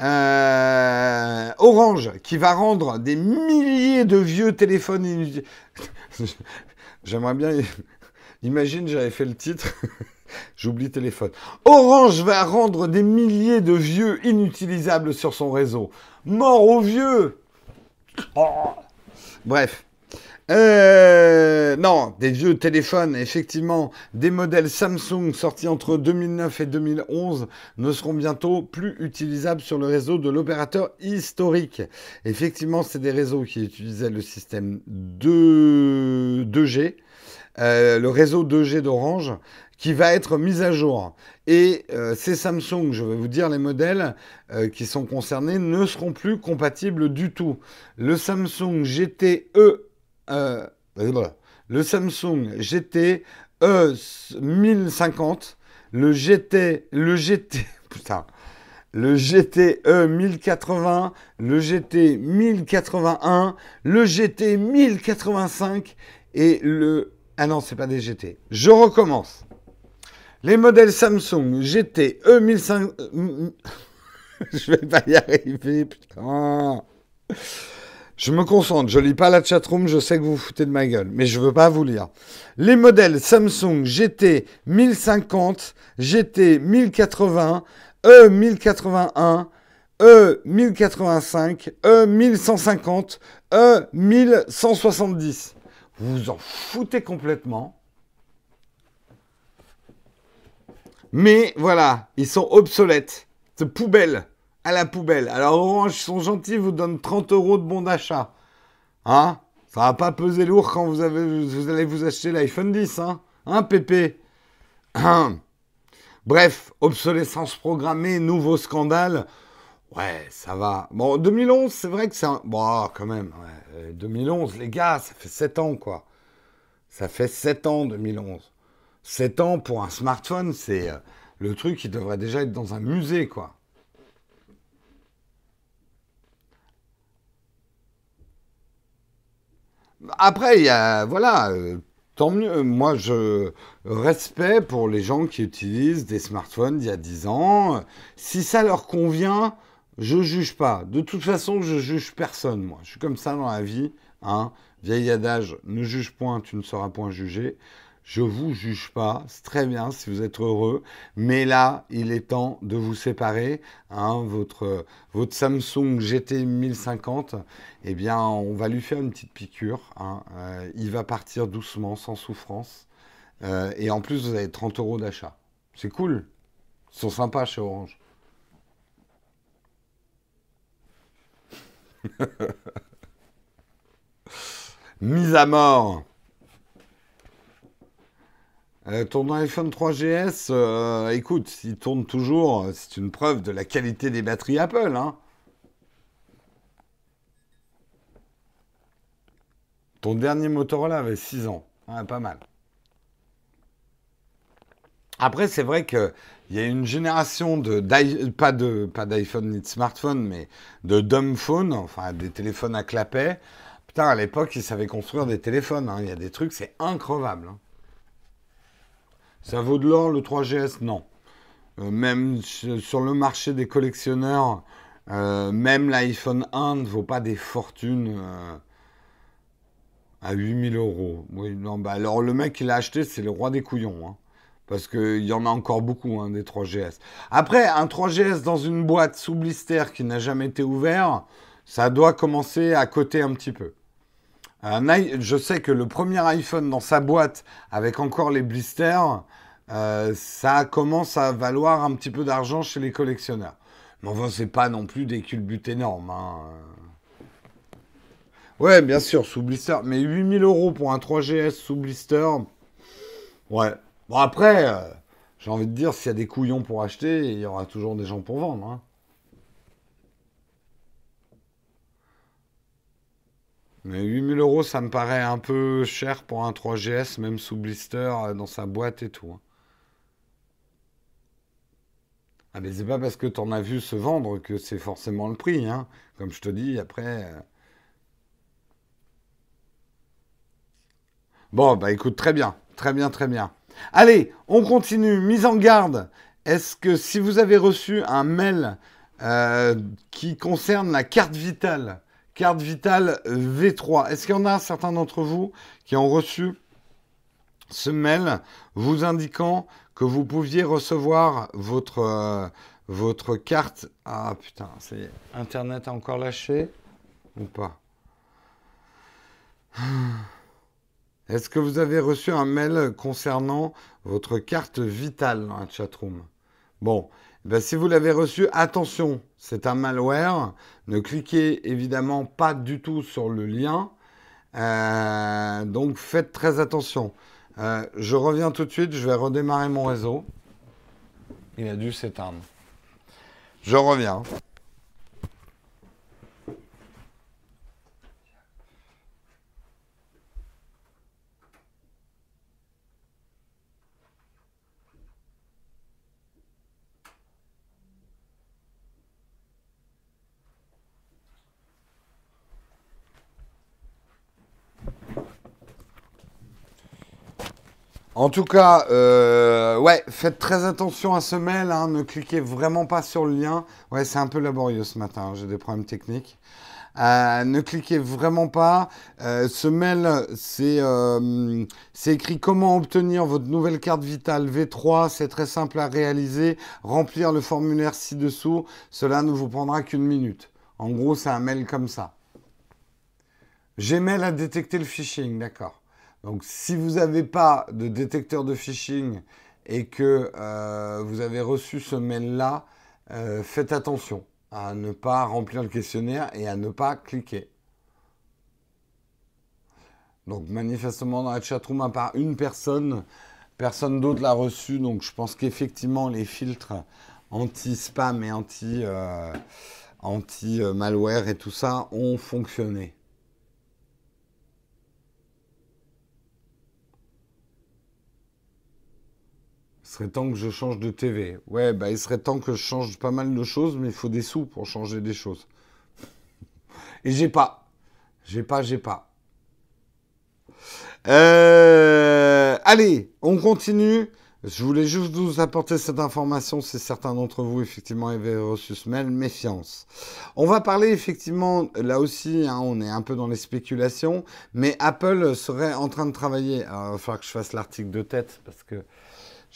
Euh, orange, qui va rendre des milliers de vieux téléphones inutiles. [laughs] J'aimerais bien. Imagine, j'avais fait le titre. [laughs] J'oublie téléphone. Orange va rendre des milliers de vieux inutilisables sur son réseau. Mort aux vieux. Bref. Euh, non, des vieux téléphones, effectivement, des modèles Samsung sortis entre 2009 et 2011 ne seront bientôt plus utilisables sur le réseau de l'opérateur historique. Effectivement, c'est des réseaux qui utilisaient le système 2, g euh, le réseau 2G d'Orange, qui va être mis à jour. Et euh, ces Samsung, je vais vous dire les modèles qui sont concernés, ne seront plus compatibles du tout. Le Samsung GTE euh, le Samsung GT E 1050, le GT, le GT, [laughs] putain, le E 1080, le GT 1081, le GT 1085 et le... Ah non, c'est pas des GT. Je recommence. Les modèles Samsung GT E 1050... [laughs] Je vais pas y arriver, putain. Je me concentre, je lis pas la chatroom, je sais que vous vous foutez de ma gueule, mais je veux pas vous lire. Les modèles Samsung GT 1050, GT 1080, E 1081, E 1085, E 1150, E 1170. Vous vous en foutez complètement. Mais voilà, ils sont obsolètes. C'est poubelle à la poubelle. Alors Orange sont gentils, vous donnent 30 euros de bon d'achat. Hein? Ça va pas peser lourd quand vous, allez vous acheter l'iPhone 10, hein? Hein, Pépé? [clears throat] Bref, obsolescence programmée, nouveau scandale. Ouais, ça va. Bon, 2011, c'est vrai que c'est un... Bon, quand même, 2011, les gars, ça fait 7 ans, quoi. Ça fait 7 ans, 2011. 7 ans pour un smartphone, c'est euh, le truc qui devrait déjà être dans un musée, quoi. Après, il y a, voilà, euh, tant mieux. Moi, je respect pour les gens qui utilisent des smartphones d'il y a 10 ans. Si ça leur convient, je juge pas. De toute façon, je juge personne, moi. Je suis comme ça dans la vie. Hein. Vieil adage, ne juge point, tu ne seras point jugé. Je vous juge pas, c'est très bien si vous êtes heureux, mais là, il est temps de vous séparer. Hein, votre, votre Samsung GT 1050, eh bien, on va lui faire une petite piqûre. Hein. Euh, il va partir doucement, sans souffrance. Euh, et en plus, vous avez 30 euros d'achat. C'est cool. Ils sont sympas chez Orange. [laughs] Mise à mort. Euh, ton iPhone 3GS, euh, écoute, s'il tourne toujours, c'est une preuve de la qualité des batteries Apple. Hein. Ton dernier Motorola avait 6 ans. pas mal. Après, c'est vrai qu'il y a une génération de, pas de pas d'iPhone ni de smartphone, mais de dumb phone, enfin des téléphones à clapet. Putain, à l'époque, ils savaient construire des téléphones. Hein. Il y a des trucs, c'est increvable. Hein. Ça vaut de l'or le 3GS Non. Euh, même sur le marché des collectionneurs, euh, même l'iPhone 1 ne vaut pas des fortunes euh, à 8000 euros. Oui, non, bah alors le mec qui l'a acheté, c'est le roi des couillons. Hein. parce qu'il y en a encore beaucoup, hein, des 3GS. Après, un 3GS dans une boîte sous blister qui n'a jamais été ouvert, ça doit commencer à coter un petit peu. Je sais que le premier iPhone dans sa boîte avec encore les blisters, euh, ça commence à valoir un petit peu d'argent chez les collectionneurs. Mais enfin, c'est pas non plus des culbutes énormes. Hein. Ouais, bien sûr, sous blister. Mais 8000 euros pour un 3GS sous blister. Ouais. Bon, après, euh, j'ai envie de dire, s'il y a des couillons pour acheter, il y aura toujours des gens pour vendre. Hein. Mais 8000 euros, ça me paraît un peu cher pour un 3GS, même sous blister, euh, dans sa boîte et tout. Hein. Ah mais c'est pas parce que tu en as vu se vendre que c'est forcément le prix, hein. Comme je te dis, après. Euh. Bon, bah écoute, très bien, très bien, très bien. Allez, on continue. Mise en garde. Est-ce que si vous avez reçu un mail euh, qui concerne la carte vitale, carte vitale V3, est-ce qu'il y en a certains d'entre vous qui ont reçu ce mail vous indiquant que vous pouviez recevoir votre, euh, carte? Ah putain, c'est Internet encore lâché ou pas? [sighs] Est-ce que vous avez reçu un mail concernant votre carte vitale dans la chatroom? Bon, ben si vous l'avez reçu, attention, c'est un malware. Ne cliquez évidemment pas du tout sur le lien. Euh, donc faites très attention. Euh, je reviens tout de suite, je vais redémarrer mon réseau. Il a dû s'éteindre. Je reviens. En tout cas, euh, ouais, faites très attention à ce mail. Hein, ne cliquez vraiment pas sur le lien. Ouais, c'est un peu laborieux ce matin. Hein, j'ai des problèmes techniques. Euh, ne cliquez vraiment pas. Euh, ce mail, c'est écrit comment obtenir votre nouvelle carte vitale V3. C'est très simple à réaliser. Remplir le formulaire ci-dessous. Cela ne vous prendra qu'une minute. En gros, c'est un mail comme ça. Gmail a détecté le phishing, d'accord. Donc si vous n'avez pas de détecteur de phishing et que euh, vous avez reçu ce mail-là, euh, faites attention à ne pas remplir le questionnaire et à ne pas cliquer. Donc manifestement dans la chatroom, à part une personne, personne d'autre l'a reçu. Donc je pense qu'effectivement les filtres anti-spam et anti-malware euh, et tout ça ont fonctionné. Il serait temps que je change de TV. Ouais, bah, il serait temps que je change pas mal de choses, mais il faut des sous pour changer des choses. Et j'ai pas. J'ai pas, j'ai pas. Euh, allez, on continue. Je voulais juste vous apporter cette information si certains d'entre vous effectivement avaient reçu ce mail. Méfiance. On va parler effectivement, là aussi, hein, on est un peu dans les spéculations, mais Apple serait en train de travailler. Alors, il va falloir que je fasse l'article de tête parce que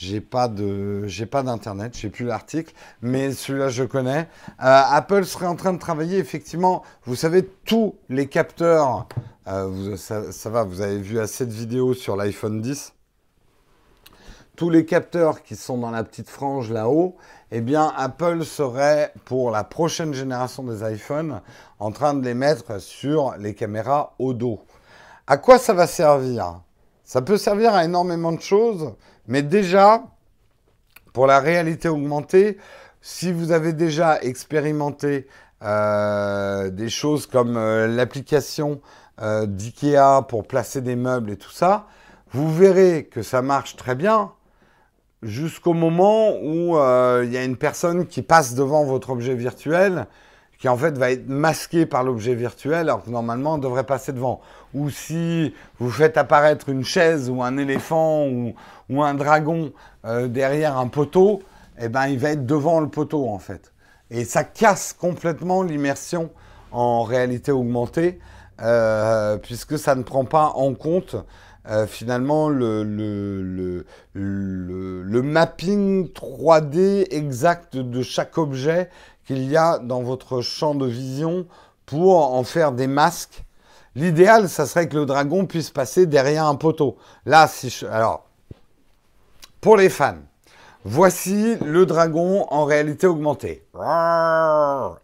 j'ai pas de, j'ai pas d'internet, j'ai plus l'article, mais celui-là je connais. Euh, Apple serait en train de travailler effectivement. Vous savez tous les capteurs. Euh, ça, va, vous avez vu assez de vidéos sur l'iPhone 10 tous les capteurs qui sont dans la petite frange là-haut, eh bien Apple serait pour la prochaine génération des iPhones en train de les mettre sur les caméras au dos. À quoi ça va servir? Ça peut servir à énormément de choses, mais déjà pour la réalité augmentée, si vous avez déjà expérimenté euh, des choses comme euh, l'application euh, d'IKEA pour placer des meubles et tout ça, vous verrez que ça marche très bien, jusqu'au moment où il y a une personne qui passe devant votre objet virtuel, qui en fait va être masqué par l'objet virtuel, alors que normalement on devrait passer devant. Ou si vous faites apparaître une chaise ou un éléphant ou, un dragon euh, derrière un poteau, eh ben il va être devant le poteau en fait. Et ça casse complètement l'immersion en réalité augmentée, euh, puisque ça ne prend pas en compte euh, finalement le, le, mapping 3D exact de chaque objet qu'il y a dans votre champ de vision pour en faire des masques. L'idéal, ça serait que le dragon puisse passer derrière un poteau. Là, si alors, pour les fans, voici le dragon en réalité augmentée.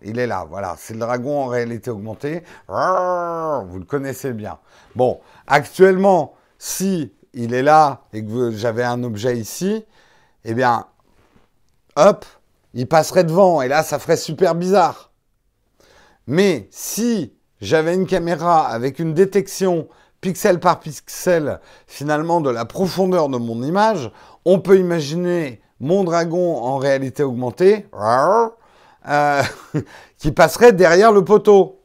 Il est là, voilà, c'est le dragon en réalité augmentée. Vous le connaissez bien. Bon, actuellement, si il est là et que j'avais un objet ici, eh bien, hop, il passerait devant et là, ça ferait super bizarre. Mais si j'avais une caméra avec une détection pixel par pixel finalement de la profondeur de mon image, on peut imaginer mon dragon en réalité augmentée euh, [laughs] qui passerait derrière le poteau.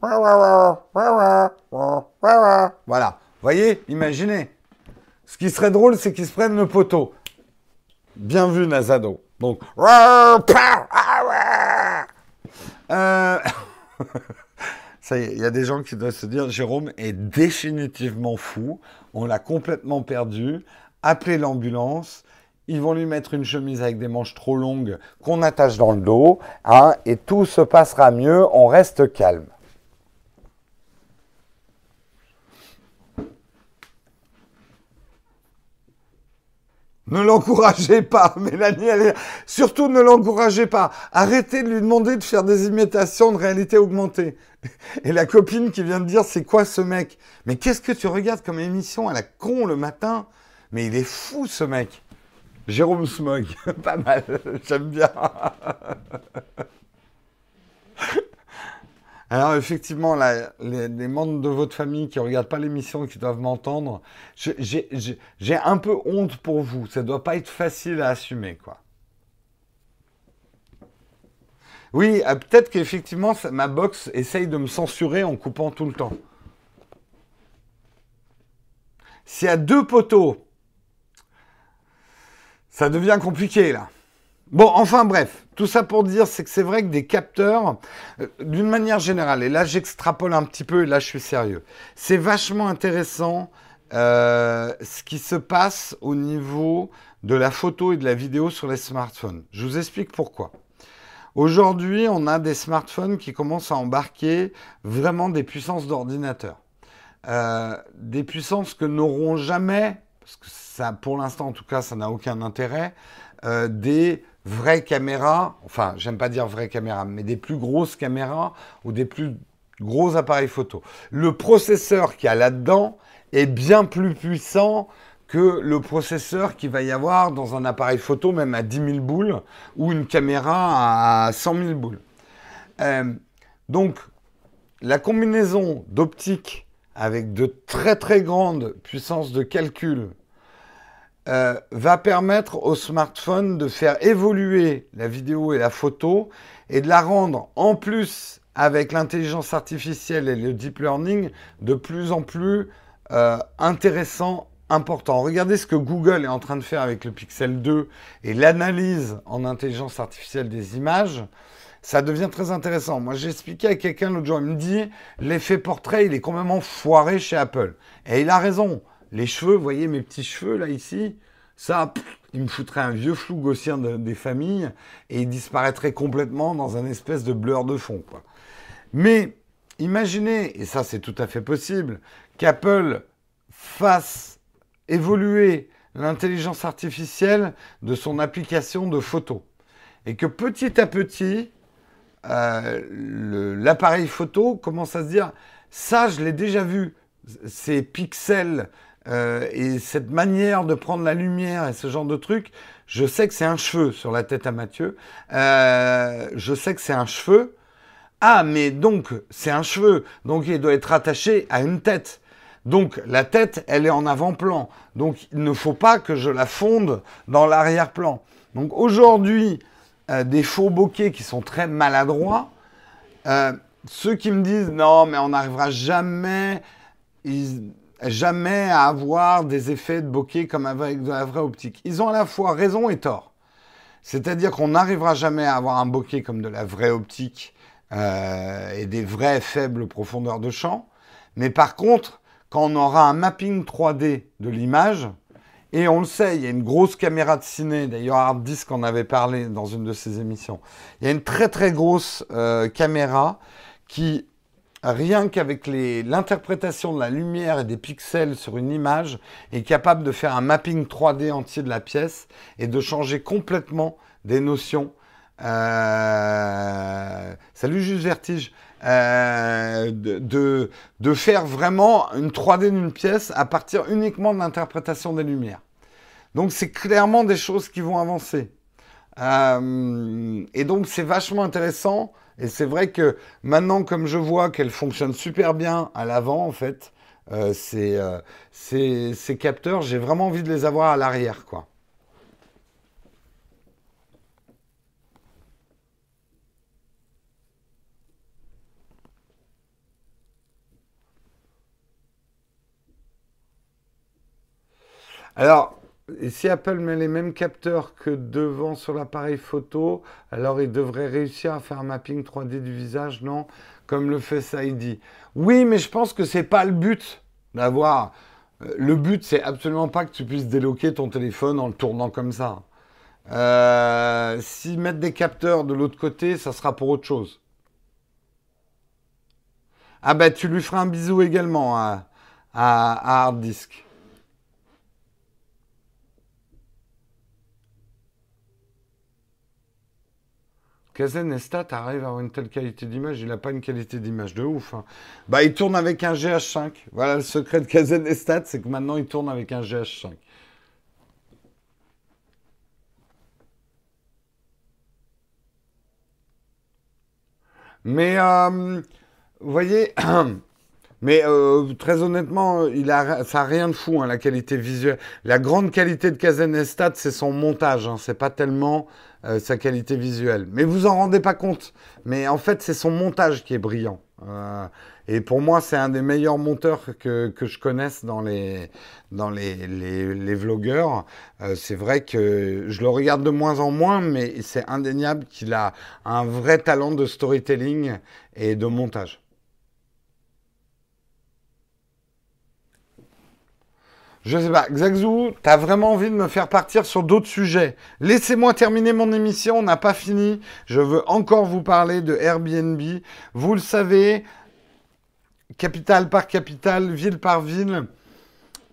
Voilà. Voyez, imaginez. Ce qui serait drôle, c'est qu'ils se prennent le poteau. Bien vu, Nazado. Donc. Euh, [laughs] ça y est, il y a des gens qui doivent se dire Jérôme est définitivement fou. On l'a complètement perdu. Appelez l'ambulance. Ils vont lui mettre une chemise avec des manches trop longues qu'on attache dans le dos. Hein, et tout se passera mieux. On reste calme. Ne l'encouragez pas, [laughs] Mélanie. Surtout ne l'encouragez pas. Arrêtez de lui demander de faire des imitations de réalité augmentée. Et la copine qui vient de dire c'est quoi ce mec? Mais qu'est-ce que tu regardes comme émission à la con le matin? Mais il est fou ce mec. Jérôme Smog, [laughs] pas mal, [laughs] j'aime bien. Alors effectivement, les, membres de votre famille qui ne regardent pas l'émission et qui doivent m'entendre, j'ai un peu honte pour vous. Ça ne doit pas être facile à assumer, quoi. Oui, euh, peut-être qu'effectivement, ma box essaye de me censurer en coupant tout le temps. S'il y a deux poteaux, ça devient compliqué, là. Bon, enfin bref, tout ça pour dire, c'est que c'est vrai que des capteurs, euh, d'une manière générale, et là j'extrapole un petit peu, et là je suis sérieux, c'est vachement intéressant euh, ce qui se passe au niveau de la photo et de la vidéo sur les smartphones. Je vous explique pourquoi. Aujourd'hui, on a des smartphones qui commencent à embarquer vraiment des puissances d'ordinateur. Euh, des puissances que n'auront jamais, parce que ça, pour l'instant en tout cas, ça n'a aucun intérêt, des vraies caméras, enfin, j'aime pas dire vraies caméras, mais des plus grosses caméras ou des plus gros appareils photo. Le processeur qu'il y a là-dedans est bien plus puissant que le processeur qu'il va y avoir dans un appareil photo, même à 10 000 boules, ou une caméra à 100 000 boules. Euh, donc, la combinaison d'optique avec de très très grandes puissances de calcul euh, va permettre au smartphone de faire évoluer la vidéo et la photo et de la rendre en plus avec l'intelligence artificielle et le deep learning de plus en plus euh, intéressant, important. Regardez ce que Google est en train de faire avec le Pixel 2 et l'analyse en intelligence artificielle des images. Ça devient très intéressant. Moi, j'ai expliqué à quelqu'un l'autre jour, il me dit l'effet portrait, il est complètement foiré chez Apple. Et il a raison. Les cheveux, vous voyez mes petits cheveux là ici, ça, il me foutrait un vieux flou gaussien des familles et il disparaîtrait complètement dans un espèce de blur de fond. Mais imaginez, et ça c'est tout à fait possible, qu'Apple fasse évoluer l'intelligence artificielle de son application de photo. Et que petit à petit, euh, l'appareil photo commence à se dire, ça je l'ai déjà vu, ces pixels euh, et cette manière de prendre la lumière et ce genre de truc, je sais que c'est un cheveu sur la tête à Mathieu. Euh, je sais que c'est un cheveu. Ah, mais donc, c'est un cheveu. Donc, il doit être attaché à une tête. Donc, la tête, elle est en avant-plan. Donc, il ne faut pas que je la fonde dans l'arrière-plan. Donc, aujourd'hui, euh, des faux bokeh qui sont très maladroits, ceux qui me disent non, mais on n'arrivera jamais, jamais à avoir des effets de bokeh comme avec de la vraie optique. Ils ont à la fois raison et tort. C'est-à-dire qu'on n'arrivera jamais à avoir un bokeh comme de la vraie optique euh, et des vraies faibles profondeurs de champ. Mais par contre, quand on aura un mapping 3D de l'image, et on le sait, il y a une grosse caméra de ciné, d'ailleurs Hard Disk en avait parlé dans une de ses émissions, il y a une très très grosse euh, caméra qui rien qu'avec l'interprétation de la lumière et des pixels sur une image, est capable de faire un mapping 3D entier de la pièce et de changer complètement des notions. Euh, salut Juste Vertige. Euh, de, de, faire vraiment une 3D d'une pièce à partir uniquement de l'interprétation des lumières. Donc c'est clairement des choses qui vont avancer. Euh, et donc c'est vachement intéressant et c'est vrai que maintenant, comme je vois qu'elle fonctionne super bien à l'avant, en fait, euh, euh, ces, capteurs, j'ai vraiment envie de les avoir à l'arrière, quoi. Alors, et si Apple met les mêmes capteurs que devant sur l'appareil photo, alors il devrait réussir à faire un mapping 3D du visage, non? Comme le fait ID. Oui, mais je pense que c'est pas le but d'avoir. Euh, le but, c'est absolument pas que tu puisses déloquer ton téléphone en le tournant comme ça. Euh, si des capteurs de l'autre côté, ça sera pour autre chose. Ah ben, tu lui feras un bisou également à Hard Disk. Kazen Estat arrive à avoir une telle qualité d'image, il n'a pas une qualité d'image de ouf. Hein. Bah, il tourne avec un GH5. Voilà le secret de Kazen Estat, c'est que maintenant il tourne avec un GH5. Mais, euh, vous voyez, [clears throat] mais euh, très honnêtement, il a, ça n'a rien de fou, hein, la qualité visuelle. La grande qualité de Kazen Estat, c'est son montage. Hein. C'est pas tellement euh, sa qualité visuelle. Mais vous en rendez pas compte. Mais en fait, c'est son montage qui est brillant. Euh, et pour moi, c'est un des meilleurs monteurs que, que je connaisse dans les, dans les, les, les vlogueurs. Euh, c'est vrai que je le regarde de moins en moins, mais c'est indéniable qu'il a un vrai talent de storytelling et de montage. Je sais pas. Xaxou, t'as vraiment envie de me faire partir sur d'autres sujets. Laissez-moi terminer mon émission, on n'a pas fini. Je veux encore vous parler de Airbnb. Vous le savez, capitale par capitale, ville par ville,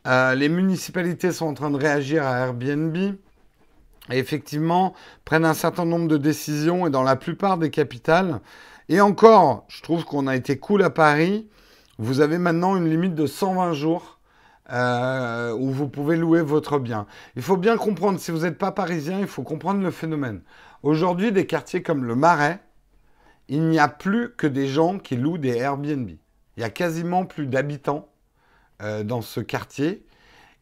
euh, les municipalités sont en train de réagir à Airbnb. Et effectivement, prennent un certain nombre de décisions et dans la plupart des capitales. Et encore, je trouve qu'on a été cool à Paris. Vous avez maintenant une limite de 120 jours euh, où vous pouvez louer votre bien. Il faut bien comprendre, si vous n'êtes pas parisien, il faut comprendre le phénomène. Aujourd'hui, des quartiers comme le Marais, il n'y a plus que des gens qui louent des Airbnb. Il y a quasiment plus d'habitants euh, dans ce quartier.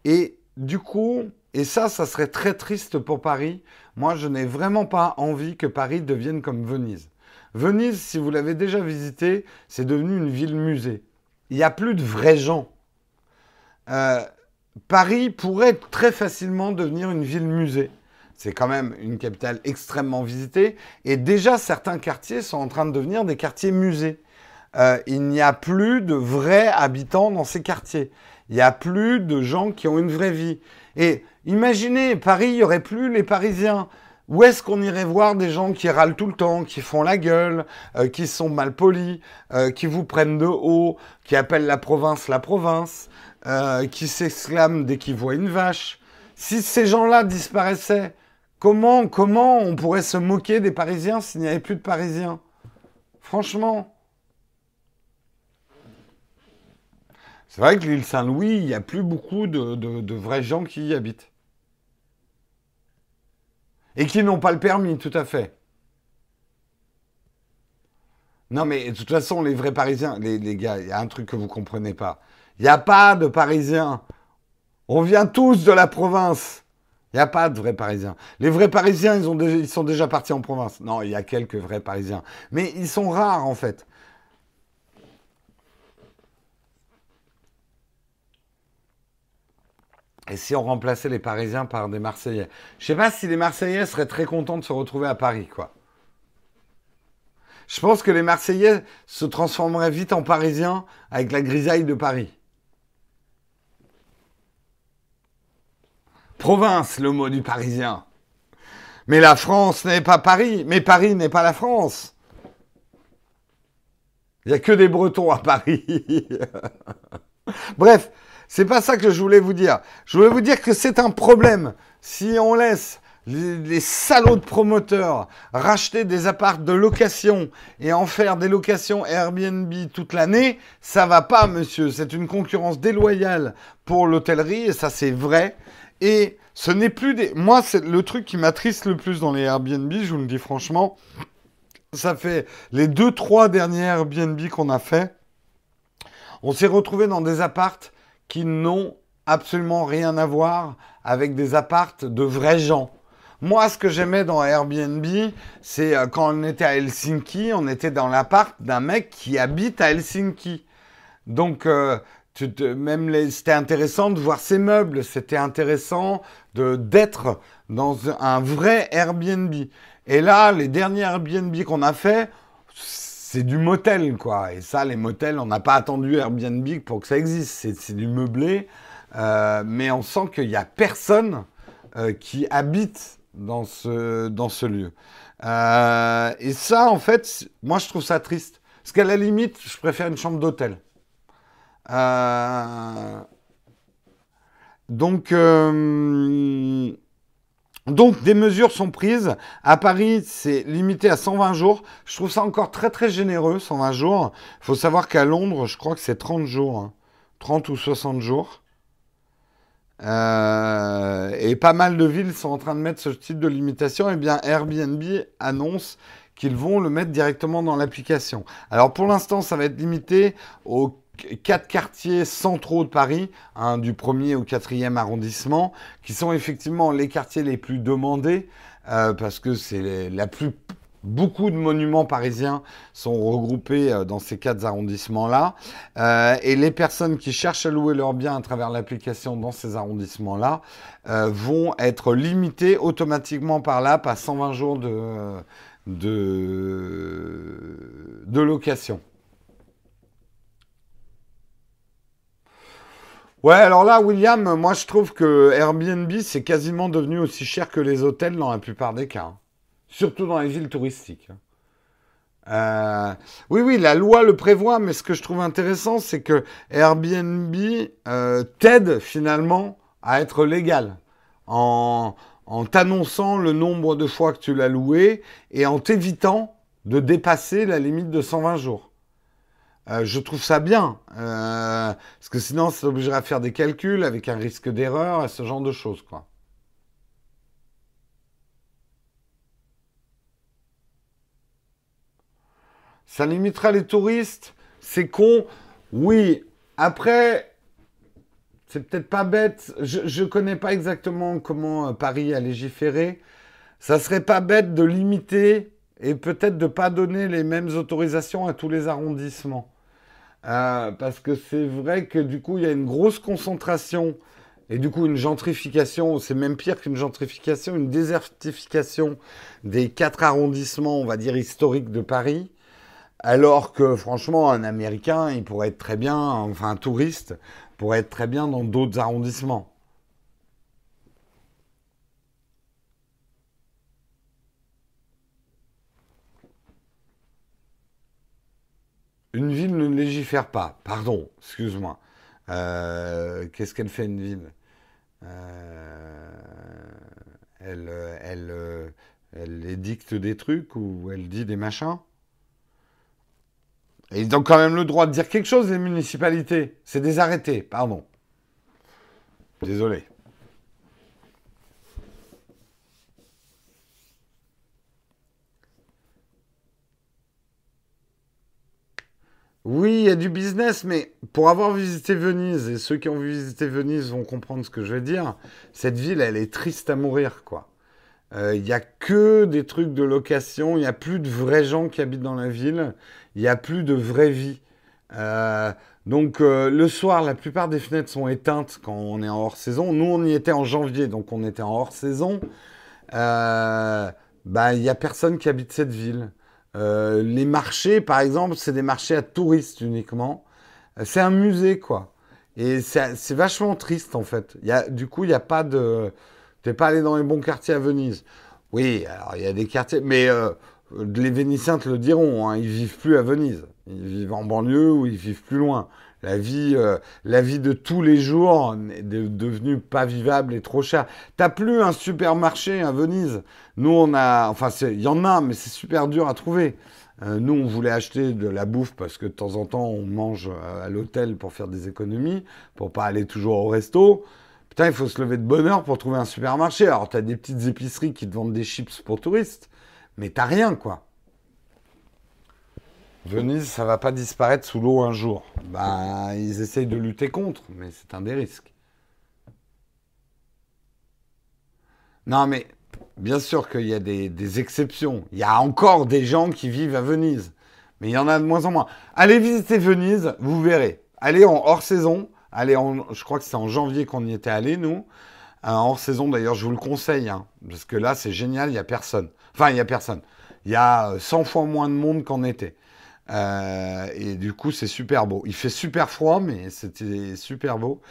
Et du coup, et ça, ça serait très triste pour Paris. Moi, je n'ai vraiment pas envie que Paris devienne comme Venise. Venise, si vous l'avez déjà visité, c'est devenu une ville musée. Il n'y a plus de vrais gens. Euh, Paris pourrait très facilement devenir une ville musée. C'est quand même une capitale extrêmement visitée. Et déjà, certains quartiers sont en train de devenir des quartiers musées. Euh, il n'y a plus de vrais habitants dans ces quartiers. Il n'y a plus de gens qui ont une vraie vie. Et imaginez, Paris, il n'y aurait plus les Parisiens. Où est-ce qu'on irait voir des gens qui râlent tout le temps, qui font la gueule, euh, qui sont mal polis, qui vous prennent de haut, qui appellent la province la province, qui s'exclament dès qu'ils voient une vache Si ces gens-là disparaissaient, Comment, comment on pourrait se moquer des Parisiens s'il n'y avait plus de Parisiens? Franchement. C'est vrai que l'île Saint-Louis, il n'y a plus beaucoup de, vrais gens qui y habitent. Et qui n'ont pas le permis, tout à fait. Non, mais de toute façon, les vrais Parisiens, les, les gars, il y a un truc que vous ne comprenez pas. Il n'y a pas de Parisiens. On vient tous de la province. Il n'y a pas de vrais Parisiens. Les vrais Parisiens, ils, ont sont déjà partis en province. Non, il y a quelques vrais Parisiens. Mais ils sont rares, en fait. Et si on remplaçait les Parisiens par des Marseillais? Je sais pas si les Marseillais seraient très contents de se retrouver à Paris, quoi. Je pense que les Marseillais se transformeraient vite en Parisiens avec la grisaille de Paris. Province, le mot du Parisien. Mais la France n'est pas Paris, mais Paris n'est pas la France. Il n'y a que des Bretons à Paris. [laughs] Bref, c'est pas ça que je voulais vous dire. Je voulais vous dire que c'est un problème si on laisse les, salauds de promoteurs racheter des apparts de location et en faire des locations Airbnb toute l'année, ça va pas, monsieur. C'est une concurrence déloyale pour l'hôtellerie et ça c'est vrai. Et ce n'est plus des. Moi, c'est le truc qui m'attriste le plus dans les Airbnb, je vous le dis franchement. Ça fait les deux, trois dernières Airbnb qu'on a fait. On s'est retrouvé dans des appartes qui n'ont absolument rien à voir avec des appartes de vrais gens. Moi, ce que j'aimais dans Airbnb, c'est euh, quand on était à Helsinki, on était dans l'appart d'un mec qui habite à Helsinki. Donc, euh, c'était intéressant de voir ces meubles, c'était intéressant d'être dans un vrai Airbnb. Et là, les derniers Airbnb qu'on a fait, c'est du motel, quoi. Et ça, les motels, on n'a pas attendu Airbnb pour que ça existe. C'est du meublé, euh, mais on sent qu'il n'y a personne euh, qui habite dans ce, dans ce lieu. Euh, et ça, en fait, moi, je trouve ça triste. Parce qu'à la limite, je préfère une chambre d'hôtel. Euh, donc, euh, donc, des mesures sont prises. À Paris, c'est limité à 120 jours. Je trouve ça encore très très généreux, 120 jours. Il faut savoir qu'à Londres, je crois que c'est 30 jours. 30 hein. ou 60 jours. Euh, et pas mal de villes sont en train de mettre ce type de limitation. Eh bien, Airbnb annonce qu'ils vont le mettre directement dans l'application. Alors pour l'instant, ça va être limité aux quatre quartiers centraux de Paris, hein, du premier au quatrième arrondissement, qui sont effectivement les quartiers les plus demandés, euh, parce que c'est la plus Beaucoup de monuments parisiens sont regroupés euh, dans ces quatre arrondissements-là. Euh, et les personnes qui cherchent à louer leurs biens à travers l'application dans ces arrondissements-là vont être limitées automatiquement par l'app à 120 jours de, de, de location. Ouais, alors là, William, moi je trouve que Airbnb, c'est quasiment devenu aussi cher que les hôtels dans la plupart des cas. Hein. Surtout dans les villes touristiques. Hein. Euh, oui, oui, la loi le prévoit, mais ce que je trouve intéressant, c'est que Airbnb euh, t'aide finalement à être légal en, en t'annonçant le nombre de fois que tu l'as loué et en t'évitant de dépasser la limite de 120 jours. Euh, je trouve ça bien, euh, parce que sinon, ça obligerait à faire des calculs avec un risque d'erreur et ce genre de choses. Ça limitera les touristes, c'est con. Oui, après, c'est peut-être pas bête. Je ne connais pas exactement comment euh, Paris a légiféré. Ça serait pas bête de limiter et peut-être de ne pas donner les mêmes autorisations à tous les arrondissements. Euh, parce que c'est vrai que du coup, il y a une grosse concentration Et du coup, une gentrification, c'est même pire qu'une gentrification, une désertification des quatre arrondissements, on va dire, historiques de Paris. Alors que franchement, un Américain, il pourrait être très bien, enfin un touriste, pourrait être très bien dans d'autres arrondissements. Une ville ne légifère pas. Pardon, excuse-moi. Euh, qu'est-ce qu'elle fait une ville? Euh, elle, elle, elle édicte des trucs ou elle dit des machins? Et ils ont quand même le droit de dire quelque chose, les municipalités. C'est des arrêtés, pardon. Désolé. Oui, il y a du business, mais pour avoir visité Venise, et ceux qui ont visité Venise vont comprendre ce que je veux dire, cette ville, elle est triste à mourir, quoi. Euh, il n'y a que des trucs de location, il n'y a plus de vrais gens qui habitent dans la ville, il n'y a plus de vraie vie. Euh, donc euh, le soir, la plupart des fenêtres sont éteintes quand on est en hors saison. Nous, on y était en janvier, donc on était en hors saison. bah, il n'y a personne qui habite cette ville. Euh, les marchés, par exemple, c'est des marchés à touristes uniquement. Euh, c'est un musée, quoi. Et c'est vachement triste, en fait. Y a, du coup, il n'y a pas de... T'es pas allé dans les bons quartiers à Venise. Oui, alors il y a des quartiers... Mais euh, les Vénitiens te le diront, hein, ils vivent plus à Venise. Ils vivent en banlieue ou ils vivent plus loin. La vie, la vie de tous les jours est devenue pas vivable et trop chère. T'as plus un supermarché à Venise. Nous, on a, enfin, il y en a, mais c'est super dur à trouver. Euh, nous, on voulait acheter de la bouffe parce que de temps en temps, on mange euh, à l'hôtel pour faire des économies, pour pas aller toujours au resto. Putain, il faut se lever de bonne heure pour trouver un supermarché. Alors, tu as des petites épiceries qui te vendent des chips pour touristes, mais t'as rien, quoi. Venise, ça va pas disparaître sous l'eau un jour. Ben, ils essayent de lutter contre, mais c'est un des risques. Non, mais Bien sûr qu'il y a des, exceptions. Il y a encore des gens qui vivent à Venise. Mais il y en a de moins en moins. Allez visiter Venise, vous verrez. Allez en hors saison. Allez en, je crois que c'est en janvier qu'on y était allé, nous. En hors saison, d'ailleurs, je vous le conseille. Hein, parce que là, c'est génial, il n'y a personne. Enfin, il n'y a personne. Il y a 100 fois moins de monde qu'en été. Euh, et du coup, c'est super beau. Il fait super froid, mais c'était super beau.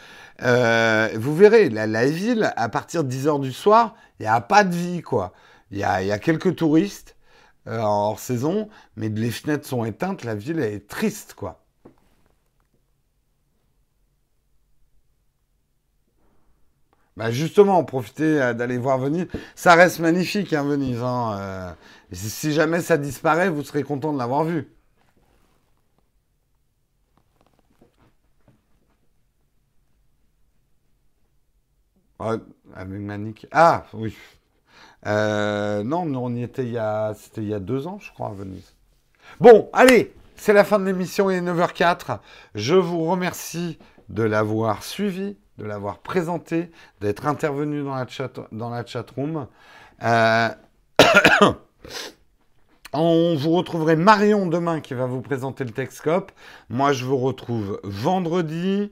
Euh, vous verrez, la, ville, à partir de 10h du soir, il n'y a pas de vie, quoi. Il y a, y a, quelques touristes euh, hors saison, mais les fenêtres sont éteintes, la ville est triste, quoi. Bah justement, profitez d'aller voir Venise. Ça reste magnifique, hein, Venise. Hein, si jamais ça disparaît, vous serez content de l'avoir vu. Avec Manic. Ah, oui. Euh, non, on y était il y a, c'était il y a deux ans, je crois, à Venise. Bon, allez, c'est la fin de l'émission, il est 9h04. Je vous remercie de l'avoir suivi, de l'avoir présenté, d'être intervenu dans la chat, room. Euh, [coughs] on vous retrouverait Marion demain qui va vous présenter le Texcope. Moi, je vous retrouve vendredi.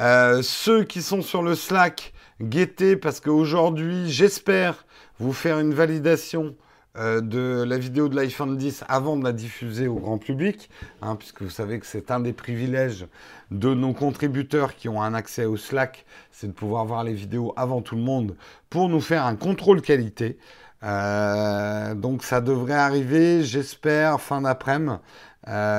Euh, ceux qui sont sur le Slack, guettez parce qu'aujourd'hui, j'espère vous faire une validation euh, de la vidéo de l'iPhone 10 avant de la diffuser au grand public, hein, puisque vous savez que c'est un des privilèges de nos contributeurs qui ont un accès au Slack, c'est de pouvoir voir les vidéos avant tout le monde pour nous faire un contrôle qualité. Euh, donc ça devrait arriver, j'espère, fin d'après-midi.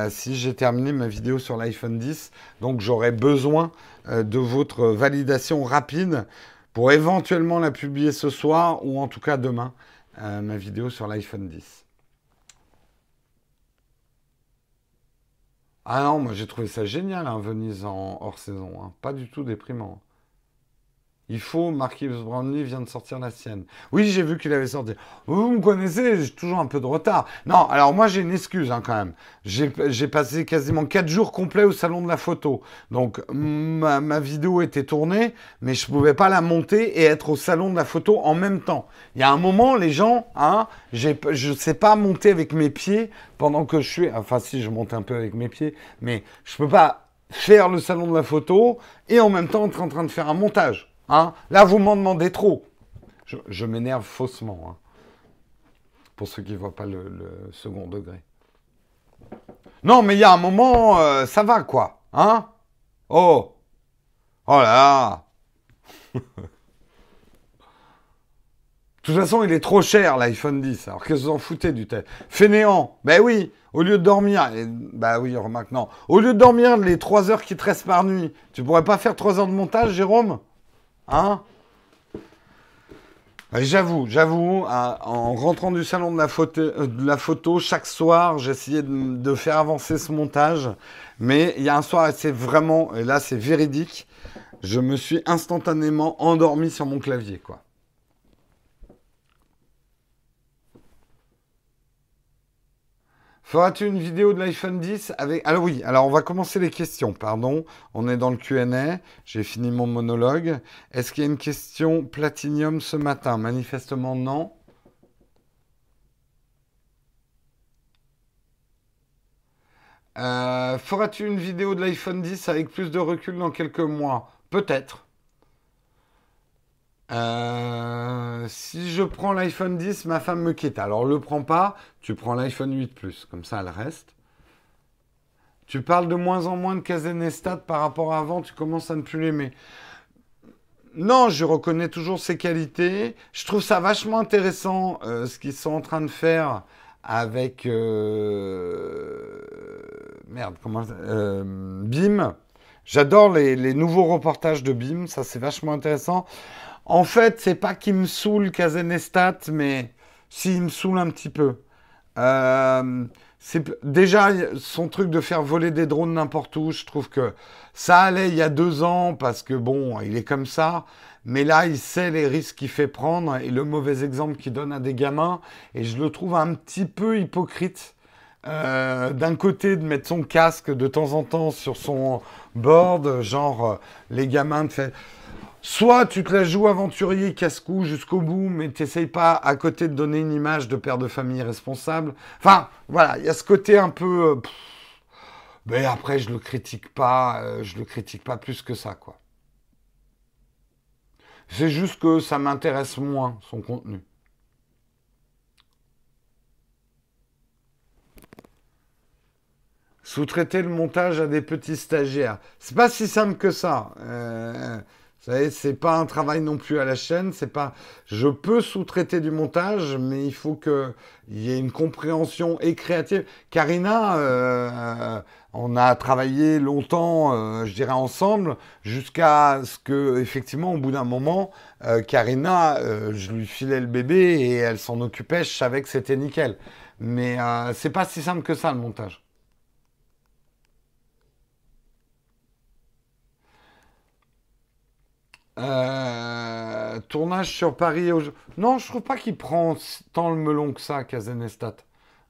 Si j'ai terminé ma vidéo sur l'iPhone 10. Donc j'aurai besoin de votre validation rapide pour éventuellement la publier ce soir ou en tout cas demain, euh, ma vidéo sur l'iPhone 10. Ah non, moi j'ai trouvé ça génial, hein, Venise en hors saison. Hein. Pas du tout déprimant. Il faut, Marquis Brownlee vient de sortir la sienne. Oui, j'ai vu qu'il avait sorti. Vous me connaissez, j'ai toujours un peu de retard. Non, alors moi j'ai une excuse hein, quand même. J'ai passé quasiment 4 jours complets au salon de la photo. Donc ma, vidéo était tournée, mais je ne pouvais pas la monter et être au salon de la photo en même temps. Il y a un moment, les gens, hein, je ne sais pas monter avec mes pieds pendant que je suis... Enfin si, je monte un peu avec mes pieds, mais je ne peux pas faire le salon de la photo et en même temps être en train de faire un montage. Hein? Là, vous m'en demandez trop. Je, m'énerve faussement. Hein. Pour ceux qui ne voient pas le, second degré. Non, mais il y a un moment, euh, ça va quoi. Hein? Oh Oh là De toute façon, il est trop cher l'iPhone 10. Alors que vous en foutez du tel? Fainéant. Ben oui, au lieu de dormir, bah oui, remarque non. Au lieu de dormir les 3 heures qui te restent par nuit, tu pourrais pas faire 3 heures de montage, Jérôme? Hein J'avoue, j'avoue, en rentrant du salon de la photo, euh, de la photo chaque soir, j'essayais de, de, faire avancer ce montage. Mais il y a un soir, c'est vraiment, et là c'est véridique, je me suis instantanément endormi sur mon clavier, quoi. Feras-tu une vidéo de l'iPhone 10 avec... Alors oui, alors on va commencer les questions, pardon. On est dans le Q&A, j'ai fini mon monologue. Est-ce qu'il y a une question Platinium ce matin? Manifestement non. Euh, feras-tu une vidéo de l'iPhone 10 avec plus de recul dans quelques mois? Peut-être. Euh, si je prends l'iPhone 10, ma femme me quitte. Alors, le prends pas, tu prends l'iPhone 8 Plus, comme ça elle reste. Tu parles de moins en moins de Kazenestat par rapport à avant, tu commences à ne plus l'aimer. Non, je reconnais toujours ses qualités. Je trouve ça vachement intéressant euh, ce qu'ils sont en train de faire avec euh, merde, comment BIM. J'adore les, nouveaux reportages de BIM, ça c'est vachement intéressant. En fait, c'est pas qu'il me saoule Kazenestat, mais s'il me saoule un petit peu. Euh, déjà son truc de faire voler des drones n'importe où. Je trouve que ça allait il y a deux ans parce que bon, il est comme ça. Mais là, il sait les risques qu'il fait prendre et le mauvais exemple qu'il donne à des gamins. Et je le trouve un petit peu hypocrite. Euh, d'un côté, de mettre son casque de temps en temps sur son board, genre euh, les gamins de fait Soit tu te la joues aventurier casse-cou jusqu'au bout, mais tu n'essayes pas à côté de donner une image de père de famille responsable. Enfin, voilà, il y a ce côté un peu. Euh, mais après, je le critique pas, euh, je le critique pas plus que ça, quoi. C'est juste que ça m'intéresse moins son contenu. Sous-traiter le montage à des petits stagiaires. C'est pas si simple que ça. Euh, vous savez, c'est pas un travail non plus à la chaîne. C'est pas. Je peux sous-traiter du montage, mais il faut qu'il y ait une compréhension et créative. Karina, euh, on a travaillé longtemps, euh, je dirais ensemble, jusqu'à ce que, effectivement, au bout d'un moment, euh, Karina, je lui filais le bébé et elle s'en occupait. Je savais que c'était nickel. Mais c'est pas si simple que ça le montage. Euh, tournage sur Paris. Au... Non, je trouve pas qu'il prend tant le melon que ça, Kazenestat.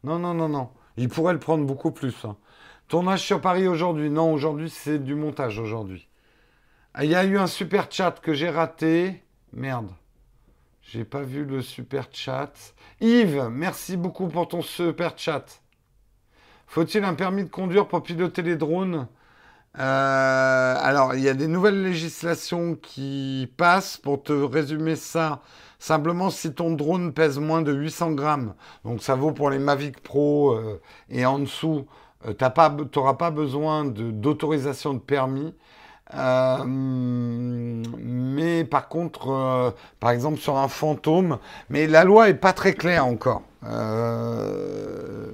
Non, non, non, non. Il pourrait le prendre beaucoup plus. Hein. Tournage sur Paris aujourd'hui. Non, aujourd'hui, c'est du montage aujourd'hui. Ah, il y a eu un super chat que j'ai raté. Merde. J'ai pas vu le super chat. Yves, merci beaucoup pour ton super chat. Faut-il un permis de conduire pour piloter les drones? Euh, alors, il y a des nouvelles législations qui passent. Pour te résumer ça, simplement si ton drone pèse moins de 800 grammes, donc ça vaut pour les Mavic Pro euh, et en dessous, euh, tu n'auras pas besoin d'autorisation de, permis. mais par contre, par exemple sur un fantôme, mais la loi est pas très claire encore.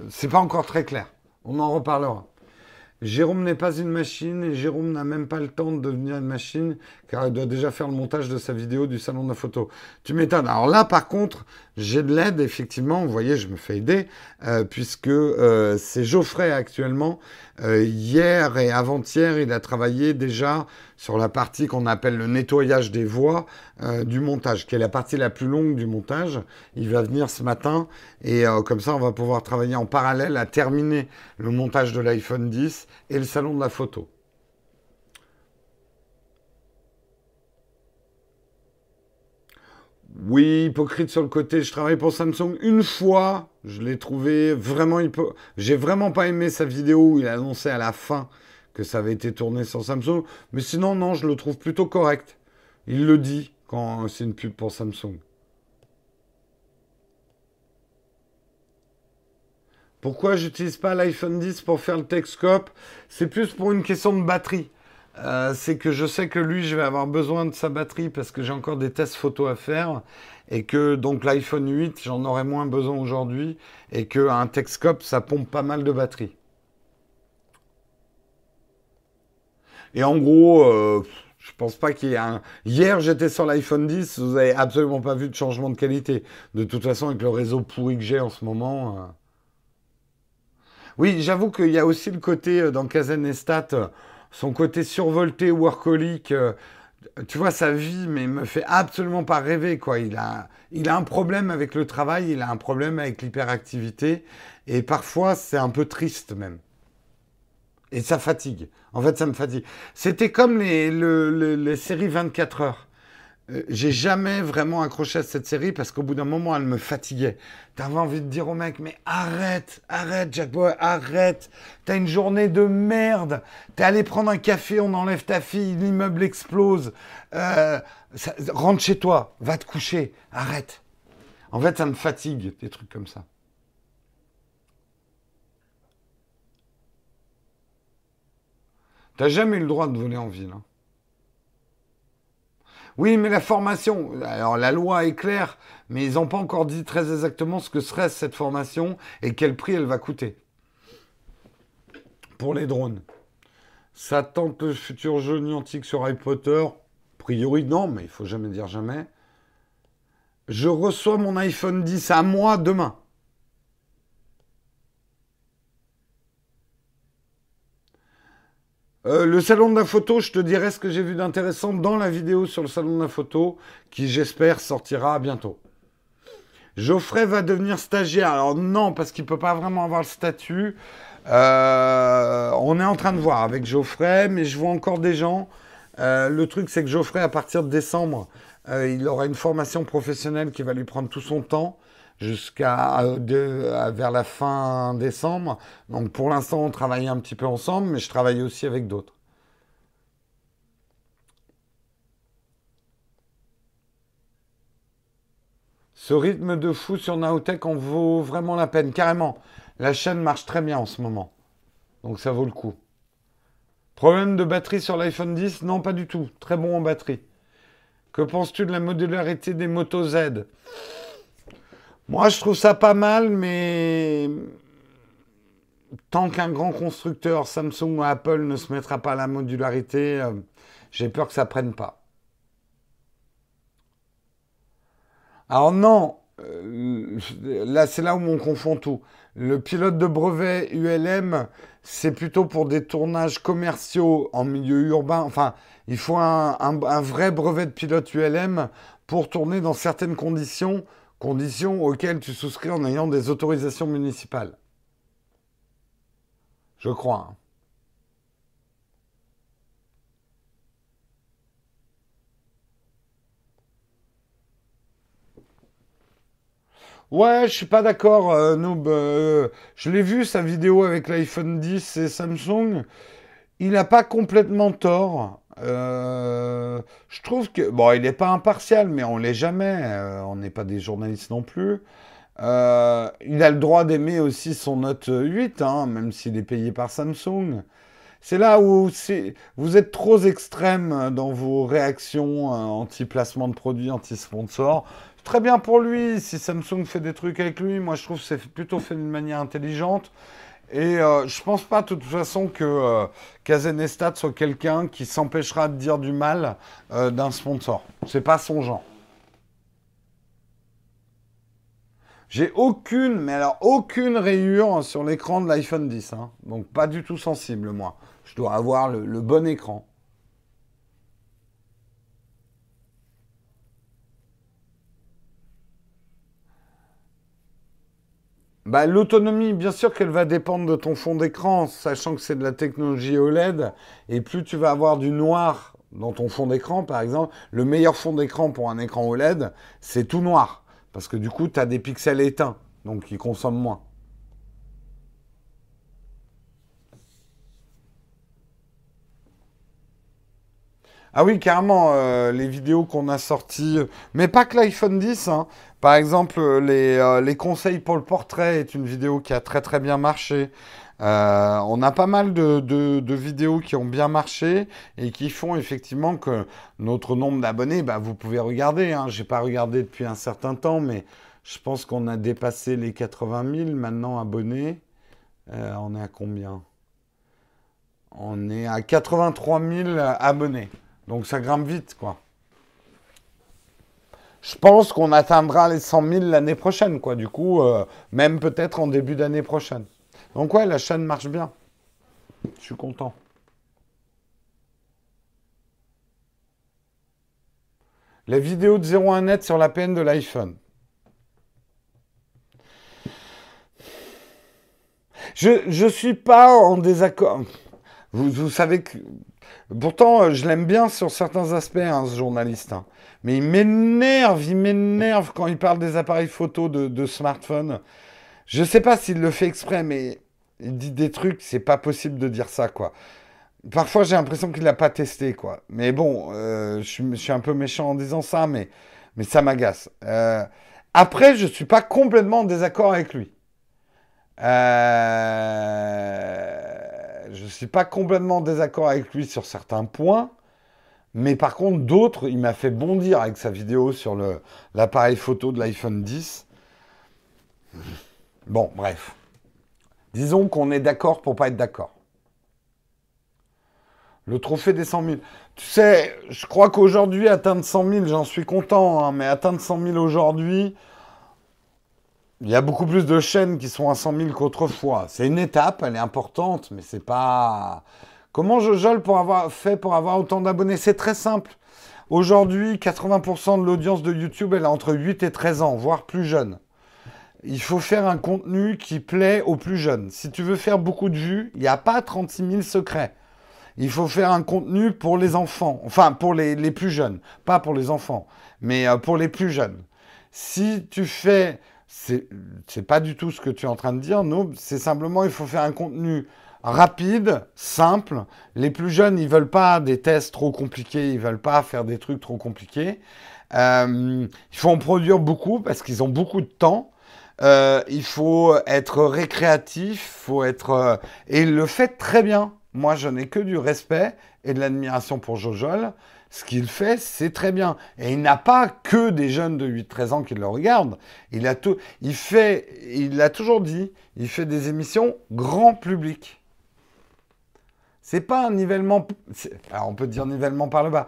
c'est pas encore très clair. On en reparlera. Jérôme n'est pas une machine et Jérôme n'a même pas le temps de devenir une machine car il doit déjà faire le montage de sa vidéo du salon de la photo. Tu m'étonnes. Alors là, par contre, j'ai de l'aide, effectivement. Vous voyez, je me fais aider euh, puisque euh, c'est Geoffrey actuellement. Euh, hier et avant-hier, il a travaillé déjà sur la partie qu'on appelle le nettoyage des voix du montage, qui est la partie la plus longue du montage. Il va venir ce matin et comme ça, on va pouvoir travailler en parallèle à terminer le montage de l'iPhone 10 et le salon de la photo. Oui, hypocrite sur le côté. Je travaille pour Samsung une fois. Je l'ai trouvé vraiment hypocrite. J'ai vraiment pas aimé sa vidéo où il a annoncé à la fin que ça avait été tourné sur Samsung. Mais sinon, non, je le trouve plutôt correct. Il le dit quand c'est une pub pour Samsung. Pourquoi j'utilise pas l'iPhone 10 pour faire le Texcope? C'est plus pour une question de batterie. Euh, c'est que je sais que lui, je vais avoir besoin de sa batterie parce que j'ai encore des tests photos à faire et que donc l'iPhone 8, j'en aurai moins besoin aujourd'hui et qu'un Texcope, ça pompe pas mal de batterie. Et en gros, euh, je pense pas qu'il y ait un. Hier, j'étais sur l'iPhone 10, vous avez absolument pas vu de changement de qualité. De toute façon, avec le réseau pourri que j'ai en ce moment. Euh. Oui, j'avoue qu'il y a aussi le côté dans Kazenestat, son côté survolté, workaholic. tu vois, sa vie, mais me fait absolument pas rêver, quoi. Il a, il a un problème avec le travail, il a un problème avec l'hyperactivité, et parfois, c'est un peu triste même. Et ça fatigue. En fait, ça me fatigue. C'était comme les, les séries 24 heures. Euh, j'ai jamais vraiment accroché à cette série parce qu'au bout d'un moment, elle me fatiguait. T'avais envie de dire au mec, mais arrête, arrête, Jack Boy, arrête. T'as une journée de merde. T'es allé prendre un café, on enlève ta fille, l'immeuble explose. Euh, rentre chez toi, va te coucher, arrête. En fait, ça me fatigue, des trucs comme ça. T'as jamais eu le droit de voler en ville. Hein. Oui, mais la formation, alors la loi est claire, mais ils n'ont pas encore dit très exactement ce que serait cette formation et quel prix elle va coûter. Pour les drones. Ça tente le futur jeu Niantic sur Harry Potter? A priori, non, mais il faut jamais dire jamais. Je reçois mon iPhone 10 à moi demain. Euh, le salon de la photo, je te dirai ce que j'ai vu d'intéressant dans la vidéo sur le salon de la photo, qui j'espère sortira bientôt. Geoffrey va devenir stagiaire. Alors non, parce qu'il ne peut pas vraiment avoir le statut. Euh, on est en train de voir avec Geoffrey, mais je vois encore des gens. Euh, le truc, c'est que Geoffrey, à partir de décembre, il aura une formation professionnelle qui va lui prendre tout son temps jusqu'à vers la fin décembre. Donc pour l'instant, on travaillait un petit peu ensemble, mais je travaillais aussi avec d'autres. Ce rythme de fou sur Naotech en vaut vraiment la peine, carrément. La chaîne marche très bien en ce moment. Donc ça vaut le coup. Problème de batterie sur l'iPhone 10 Non, pas du tout. Très bon en batterie. Que penses-tu de la modularité des Moto Z? Moi, je trouve ça pas mal, mais tant qu'un grand constructeur, Samsung ou Apple, ne se mettra pas à la modularité, euh, j'ai peur que ça prenne pas. Alors non, euh, là c'est là où on confond tout. Le pilote de brevet ULM, c'est plutôt pour des tournages commerciaux en milieu urbain. Enfin, il faut un vrai brevet de pilote ULM pour tourner dans certaines conditions conditions auxquelles tu souscris en ayant des autorisations municipales. Je crois. Hein. Ouais, je suis pas d'accord, euh. Euh, je l'ai vu sa vidéo avec l'iPhone 10 et Samsung. Il n'a pas complètement tort. Euh, je trouve que, bon, il n'est pas impartial, mais on l'est jamais. Euh, on n'est pas des journalistes non plus. Euh, il a le droit d'aimer aussi son Note 8, hein, même s'il est payé par Samsung. C'est là où vous êtes trop extrême dans vos réactions anti-placement de produits, anti-sponsor. Très bien pour lui, si Samsung fait des trucs avec lui, moi je trouve que c'est plutôt fait d'une manière intelligente. Et euh, je pense pas de toute façon que euh, Kazenestat soit quelqu'un qui s'empêchera de dire du mal euh, d'un sponsor. C'est pas son genre. J'ai aucune, mais alors aucune rayure sur l'écran de l'iPhone 10. Hein. Donc pas du tout sensible, moi. Je dois avoir le bon écran. Bah, l'autonomie, bien sûr qu'elle va dépendre de ton fond d'écran, sachant que c'est de la technologie OLED, et plus tu vas avoir du noir dans ton fond d'écran, par exemple, le meilleur fond d'écran pour un écran OLED, c'est tout noir, parce que du coup, tu as des pixels éteints, donc ils consomment moins. Ah oui, carrément, euh, les vidéos qu'on a sorties, mais pas que l'iPhone 10. hein. Par exemple, les, euh, les conseils pour le portrait est une vidéo qui a très très bien marché. Euh, on a pas mal de, de- vidéos qui ont bien marché et qui font effectivement que notre nombre d'abonnés, bah, vous pouvez regarder. Hein. J'ai pas regardé depuis un certain temps, mais je pense qu'on a dépassé les 80 000 maintenant abonnés. On est à combien? On est à 83 000 abonnés. Donc ça grimpe vite, quoi. Je pense qu'on atteindra les 100 000 l'année prochaine, quoi. Du coup, euh, même peut-être en début d'année prochaine. Donc ouais, la chaîne marche bien. Je suis content. Les vidéos de 01 net sur la PN de l'iPhone. Je je suis pas en désaccord. Vous savez que pourtant euh, je l'aime bien sur certains aspects, hein, ce journaliste. hein. Mais il m'énerve, il m'énerve quand il parle des appareils photo de, de smartphone. Je sais pas s'il le fait exprès, mais il dit des trucs, c'est pas possible de dire ça, quoi. Parfois, j'ai l'impression qu'il l'a pas testé, quoi. Mais bon, euh, je, suis un peu méchant en disant ça, mais, ça m'agace. Euh, après, je suis pas complètement en désaccord avec lui. Je suis pas complètement en désaccord avec lui sur certains points, mais par contre, d'autres, il m'a fait bondir avec sa vidéo sur l'appareil photo de l'iPhone 10. Bon, bref. Disons qu'on est d'accord pour pas être d'accord. Le trophée des 100 000. Tu sais, je crois qu'aujourd'hui, atteindre 100 000, j'en suis content, hein, mais atteindre 100 000 aujourd'hui, il y a beaucoup plus de chaînes qui sont à 100 000 qu'autrefois. C'est une étape, elle est importante, mais c'est pas. Comment je jole pour avoir fait pour avoir autant d'abonnés? C'est très simple. Aujourd'hui, 80% de l'audience de YouTube, elle a entre 8 et 13 ans, voire plus jeune. Il faut faire un contenu qui plaît aux plus jeunes. Si tu veux faire beaucoup de vues, il n'y a pas 36 000 secrets. Il faut faire un contenu pour les enfants, enfin pour les, les plus jeunes, pas pour les enfants, mais euh, pour les plus jeunes. Si tu fais, c'est pas du tout ce que tu es en train de dire, non, c'est simplement il faut faire un contenu rapide, simple. Les plus jeunes, ils veulent pas des tests trop compliqués, ils veulent pas faire des trucs trop compliqués. Euh, il faut en produire beaucoup parce qu'ils ont beaucoup de temps. Euh, il faut être récréatif, faut être euh, et il le fait très bien. Moi, je n'ai que du respect et de l'admiration pour Jojol. Ce qu'il fait, c'est très bien. Et il n'a pas que des jeunes de 8-13 ans qui le regardent. Il a tout, fait, il l'a toujours dit, il fait des émissions grand public. C'est pas un nivellement, alors on peut dire nivellement par le bas.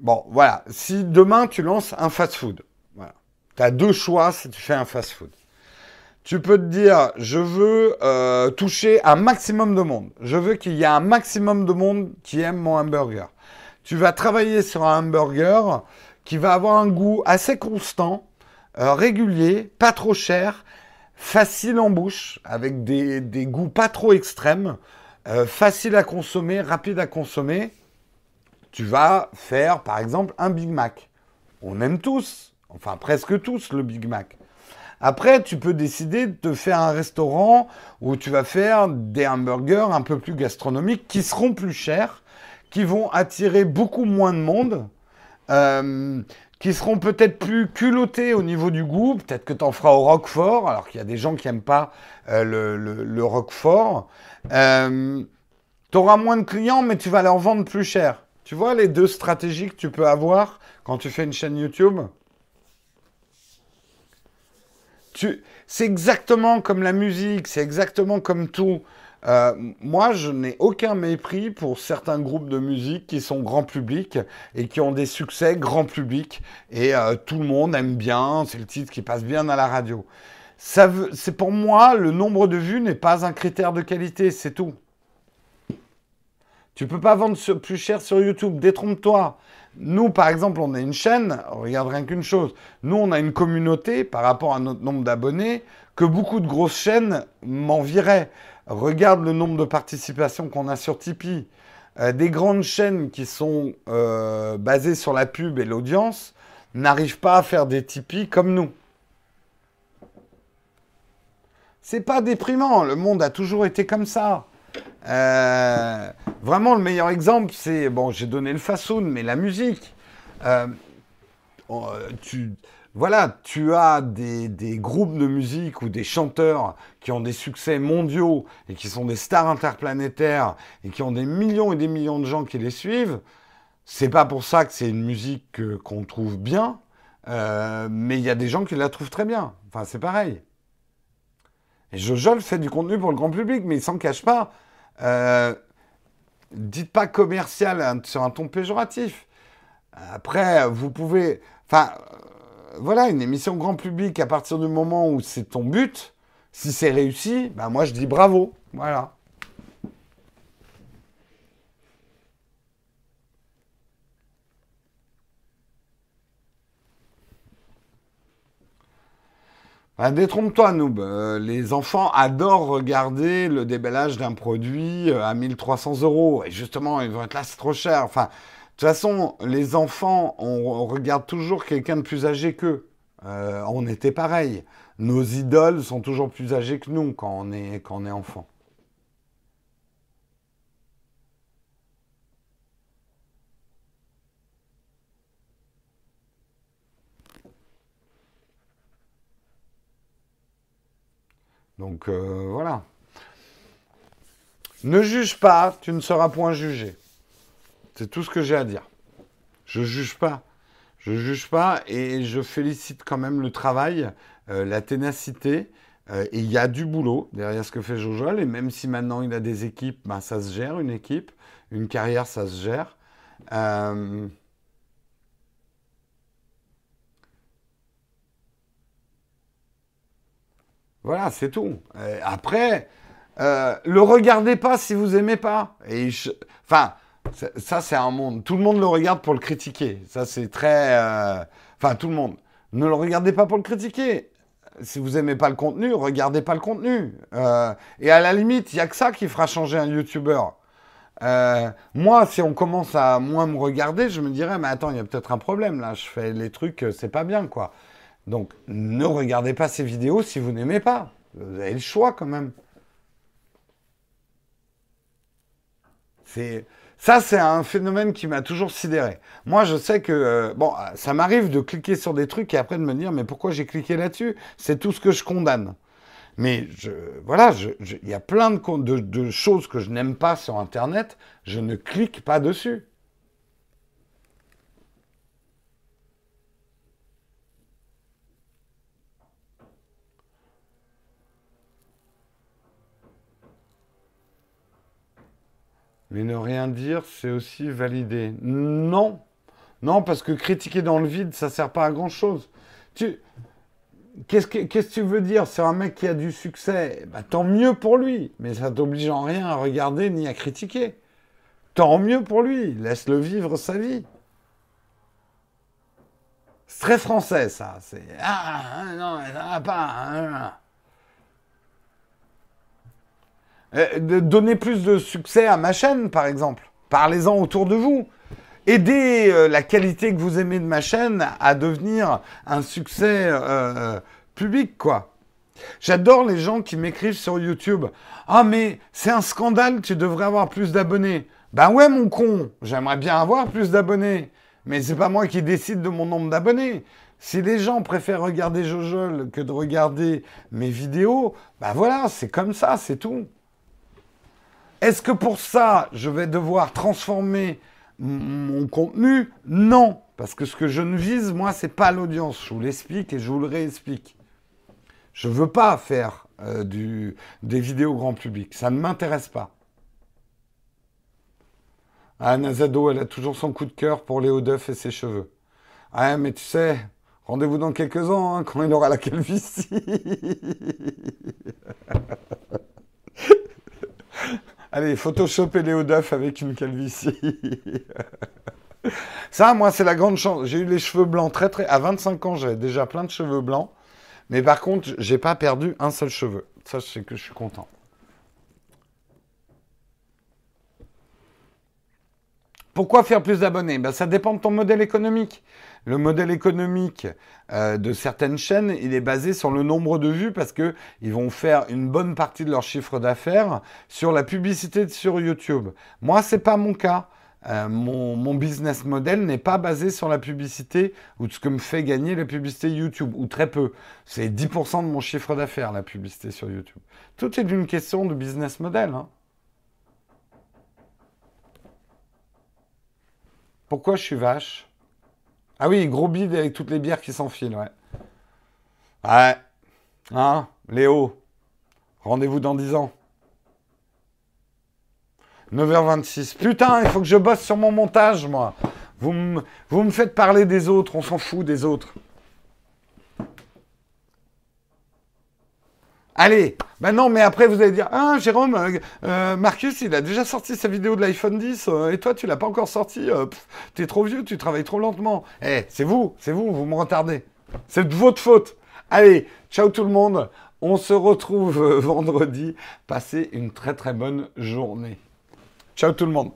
Bon, voilà. Si demain tu lances un fast-food. Tu as deux choix si tu fais un fast-food. Tu peux te dire, je veux euh, toucher un maximum de monde. Je veux qu'il y ait un maximum de monde qui aime mon hamburger. Tu vas travailler sur un hamburger qui va avoir un goût assez constant, euh, régulier, pas trop cher, facile en bouche, avec des, goûts pas trop extrêmes, euh, facile à consommer, rapide à consommer. Tu vas faire, par exemple, un Big Mac. On aime tous, enfin presque tous, le Big Mac. Après, tu peux décider de faire un restaurant où tu vas faire des hamburgers un peu plus gastronomiques qui seront plus chers, qui vont attirer beaucoup moins de monde, euh, qui seront peut-être plus culottés au niveau du goût. Peut-être que tu en feras au Roquefort, alors qu'il y a des gens qui n'aiment pas euh, le Roquefort. Euh, tu auras moins de clients, mais tu vas leur vendre plus cher. Tu vois les deux stratégies que tu peux avoir quand tu fais une chaîne YouTube? C'est exactement comme la musique, c'est exactement comme tout. Euh, moi, je n'ai aucun mépris pour certains groupes de musique qui sont grand public et qui ont des succès grand public et euh, tout le monde aime bien. C'est le titre qui passe bien à la radio. C'est pour moi le nombre de vues n'est pas un critère de qualité, c'est tout. Tu peux pas vendre plus cher sur YouTube, détrompe-toi. Nous, par exemple, on a une chaîne, regarde rien qu'une chose. Nous, on a une communauté par rapport à notre nombre d'abonnés que beaucoup de grosses chaînes m'envieraient. Regarde le nombre de participations qu'on a sur Tipeee. Euh, des grandes chaînes qui sont euh, basées sur la pub et l'audience n'arrivent pas à faire des Tipeee comme nous. C'est pas déprimant, le monde a toujours été comme ça. Euh, Vraiment, le meilleur exemple, c'est, bon, j'ai donné le fasoun, mais la musique. Euh, voilà, tu as des, des, groupes de musique ou des chanteurs qui ont des succès mondiaux et qui sont des stars interplanétaires et qui ont des millions et des millions de gens qui les suivent. C'est pas pour ça que c'est une musique qu'on trouve bien, euh, mais il y a des gens qui la trouvent très bien. Enfin, c'est pareil. Et Jojol fait du contenu pour le grand public, mais il s'en cache pas. Euh, dites pas commercial sur un ton péjoratif. Après, vous pouvez. Enfin, euh, voilà, une émission grand public, à partir du moment où c'est ton but, si c'est réussi, ben moi je dis bravo. Voilà. Ah, détrompe-toi, Noob. Euh, les enfants adorent regarder le déballage d'un produit euh, à 1300 euros. Et justement, ils vont être là, c'est trop cher. Enfin, de toute façon, les enfants, on, regarde toujours quelqu'un de plus âgé qu'eux. Euh, on était pareil. Nos idoles sont toujours plus âgées que nous quand on est, quand on est enfant. Donc euh, voilà. Ne juge pas, tu ne seras point jugé. C'est tout ce que j'ai à dire. Je juge pas. Je juge pas et je félicite quand même le travail, euh, la ténacité. Euh, et il y a du boulot derrière ce que fait Jojol. Et même si maintenant il a des équipes, ben, ça se gère une équipe. Une carrière, ça se gère. Voilà, c'est tout. après, euh, le regardez pas si vous aimez pas. Et enfin, ça c'est un monde. Tout le monde le regarde pour le critiquer. Ça c'est très, euh, enfin tout le monde. Ne le regardez pas pour le critiquer. Si vous aimez pas le contenu, regardez pas le contenu. Euh, et à la limite, il y a que ça qui fera changer un YouTuber. moi, si on commence à moins me regarder, je me dirais, mais attends, il y a peut-être un problème là. Je fais les trucs, c'est pas bien quoi. Donc, ne regardez pas ces vidéos si vous n'aimez pas. Vous avez le choix quand même. Ça, c'est un phénomène qui m'a toujours sidéré. Moi, je sais que, euh, bon, ça m'arrive de cliquer sur des trucs et après de me dire, mais pourquoi j'ai cliqué là-dessus? C'est tout ce que je condamne. Mais voilà, il y a plein de choses que je n'aime pas sur Internet, je ne clique pas dessus. Mais ne rien dire, c'est aussi valider. Non. Non, parce que critiquer dans le vide, ça sert pas à grand chose. Tu... Qu'est-ce que, qu'est-ce que tu veux dire? C'est un mec qui a du succès. Bah, tant mieux pour lui. Mais ça t'oblige en rien à regarder ni à critiquer. Tant mieux pour lui. Laisse-le vivre sa vie. C'est très français, ça. C'est Ah, non, ça va pas. Hein. Euh, de donner plus de succès à ma chaîne, par exemple. Parlez-en autour de vous. Aidez euh, la qualité que vous aimez de ma chaîne à devenir un succès euh, public, quoi. J'adore les gens qui m'écrivent sur YouTube. Ah, mais c'est un scandale, tu devrais avoir plus d'abonnés. Ben ouais, mon con, j'aimerais bien avoir plus d'abonnés. Mais c'est pas moi qui décide de mon nombre d'abonnés. Si les gens préfèrent regarder Jojol que de regarder mes vidéos, ben voilà, c'est comme ça, c'est tout. Est-ce que pour ça, je vais devoir transformer mon contenu? Non, parce que ce que je ne vise, moi, c'est pas l'audience. Je vous l'explique et je vous le réexplique. Je ne veux pas faire euh, des vidéos grand public. Ça ne m'intéresse pas. Ah, Nazado, elle a toujours son coup de cœur pour Léo Duff et ses cheveux. Ah, mais tu sais, rendez-vous dans quelques ans, hein, quand il aura la calvitie. [laughs] Allez, photoshopper Léo Duff avec une calvitie. [laughs] Ça, moi, c'est la grande chance. J'ai eu les cheveux blancs très, très. À 25 ans, j'avais déjà plein de cheveux blancs. Mais par contre, j'ai pas perdu un seul cheveu. Ça, c'est que je suis content. Pourquoi faire plus d'abonnés? Ben, Ça dépend de ton modèle économique. Le modèle économique euh, de certaines chaînes, il est basé sur le nombre de vues parce qu'ils vont faire une bonne partie de leur chiffre d'affaires sur la publicité sur YouTube. Moi, ce n'est pas mon cas. Euh, mon, mon, business model n'est pas basé sur la publicité ou de ce que me fait gagner la publicité YouTube, ou très peu. C'est 10% de mon chiffre d'affaires, la publicité sur YouTube. Tout est une question de business model. Hein. Pourquoi je suis vache? Ah oui, gros bide avec toutes les bières qui s'enfilent, ouais. Ouais. Hein Léo Rendez-vous dans 10 ans. 9h26. Putain, il faut que je bosse sur mon montage, moi. Vous me, vous me faites parler des autres, on s'en fout des autres. Allez, maintenant, mais après vous allez dire, ah Jérôme, euh, euh, Marcus, il a déjà sorti sa vidéo de l'iPhone 10, euh, et toi tu l'as pas encore sorti, t'es trop vieux, tu travailles trop lentement. Eh, c'est vous, c'est vous, vous me retardez. C'est de votre faute. Allez, ciao tout le monde, on se retrouve vendredi, passez une très très bonne journée. Ciao tout le monde.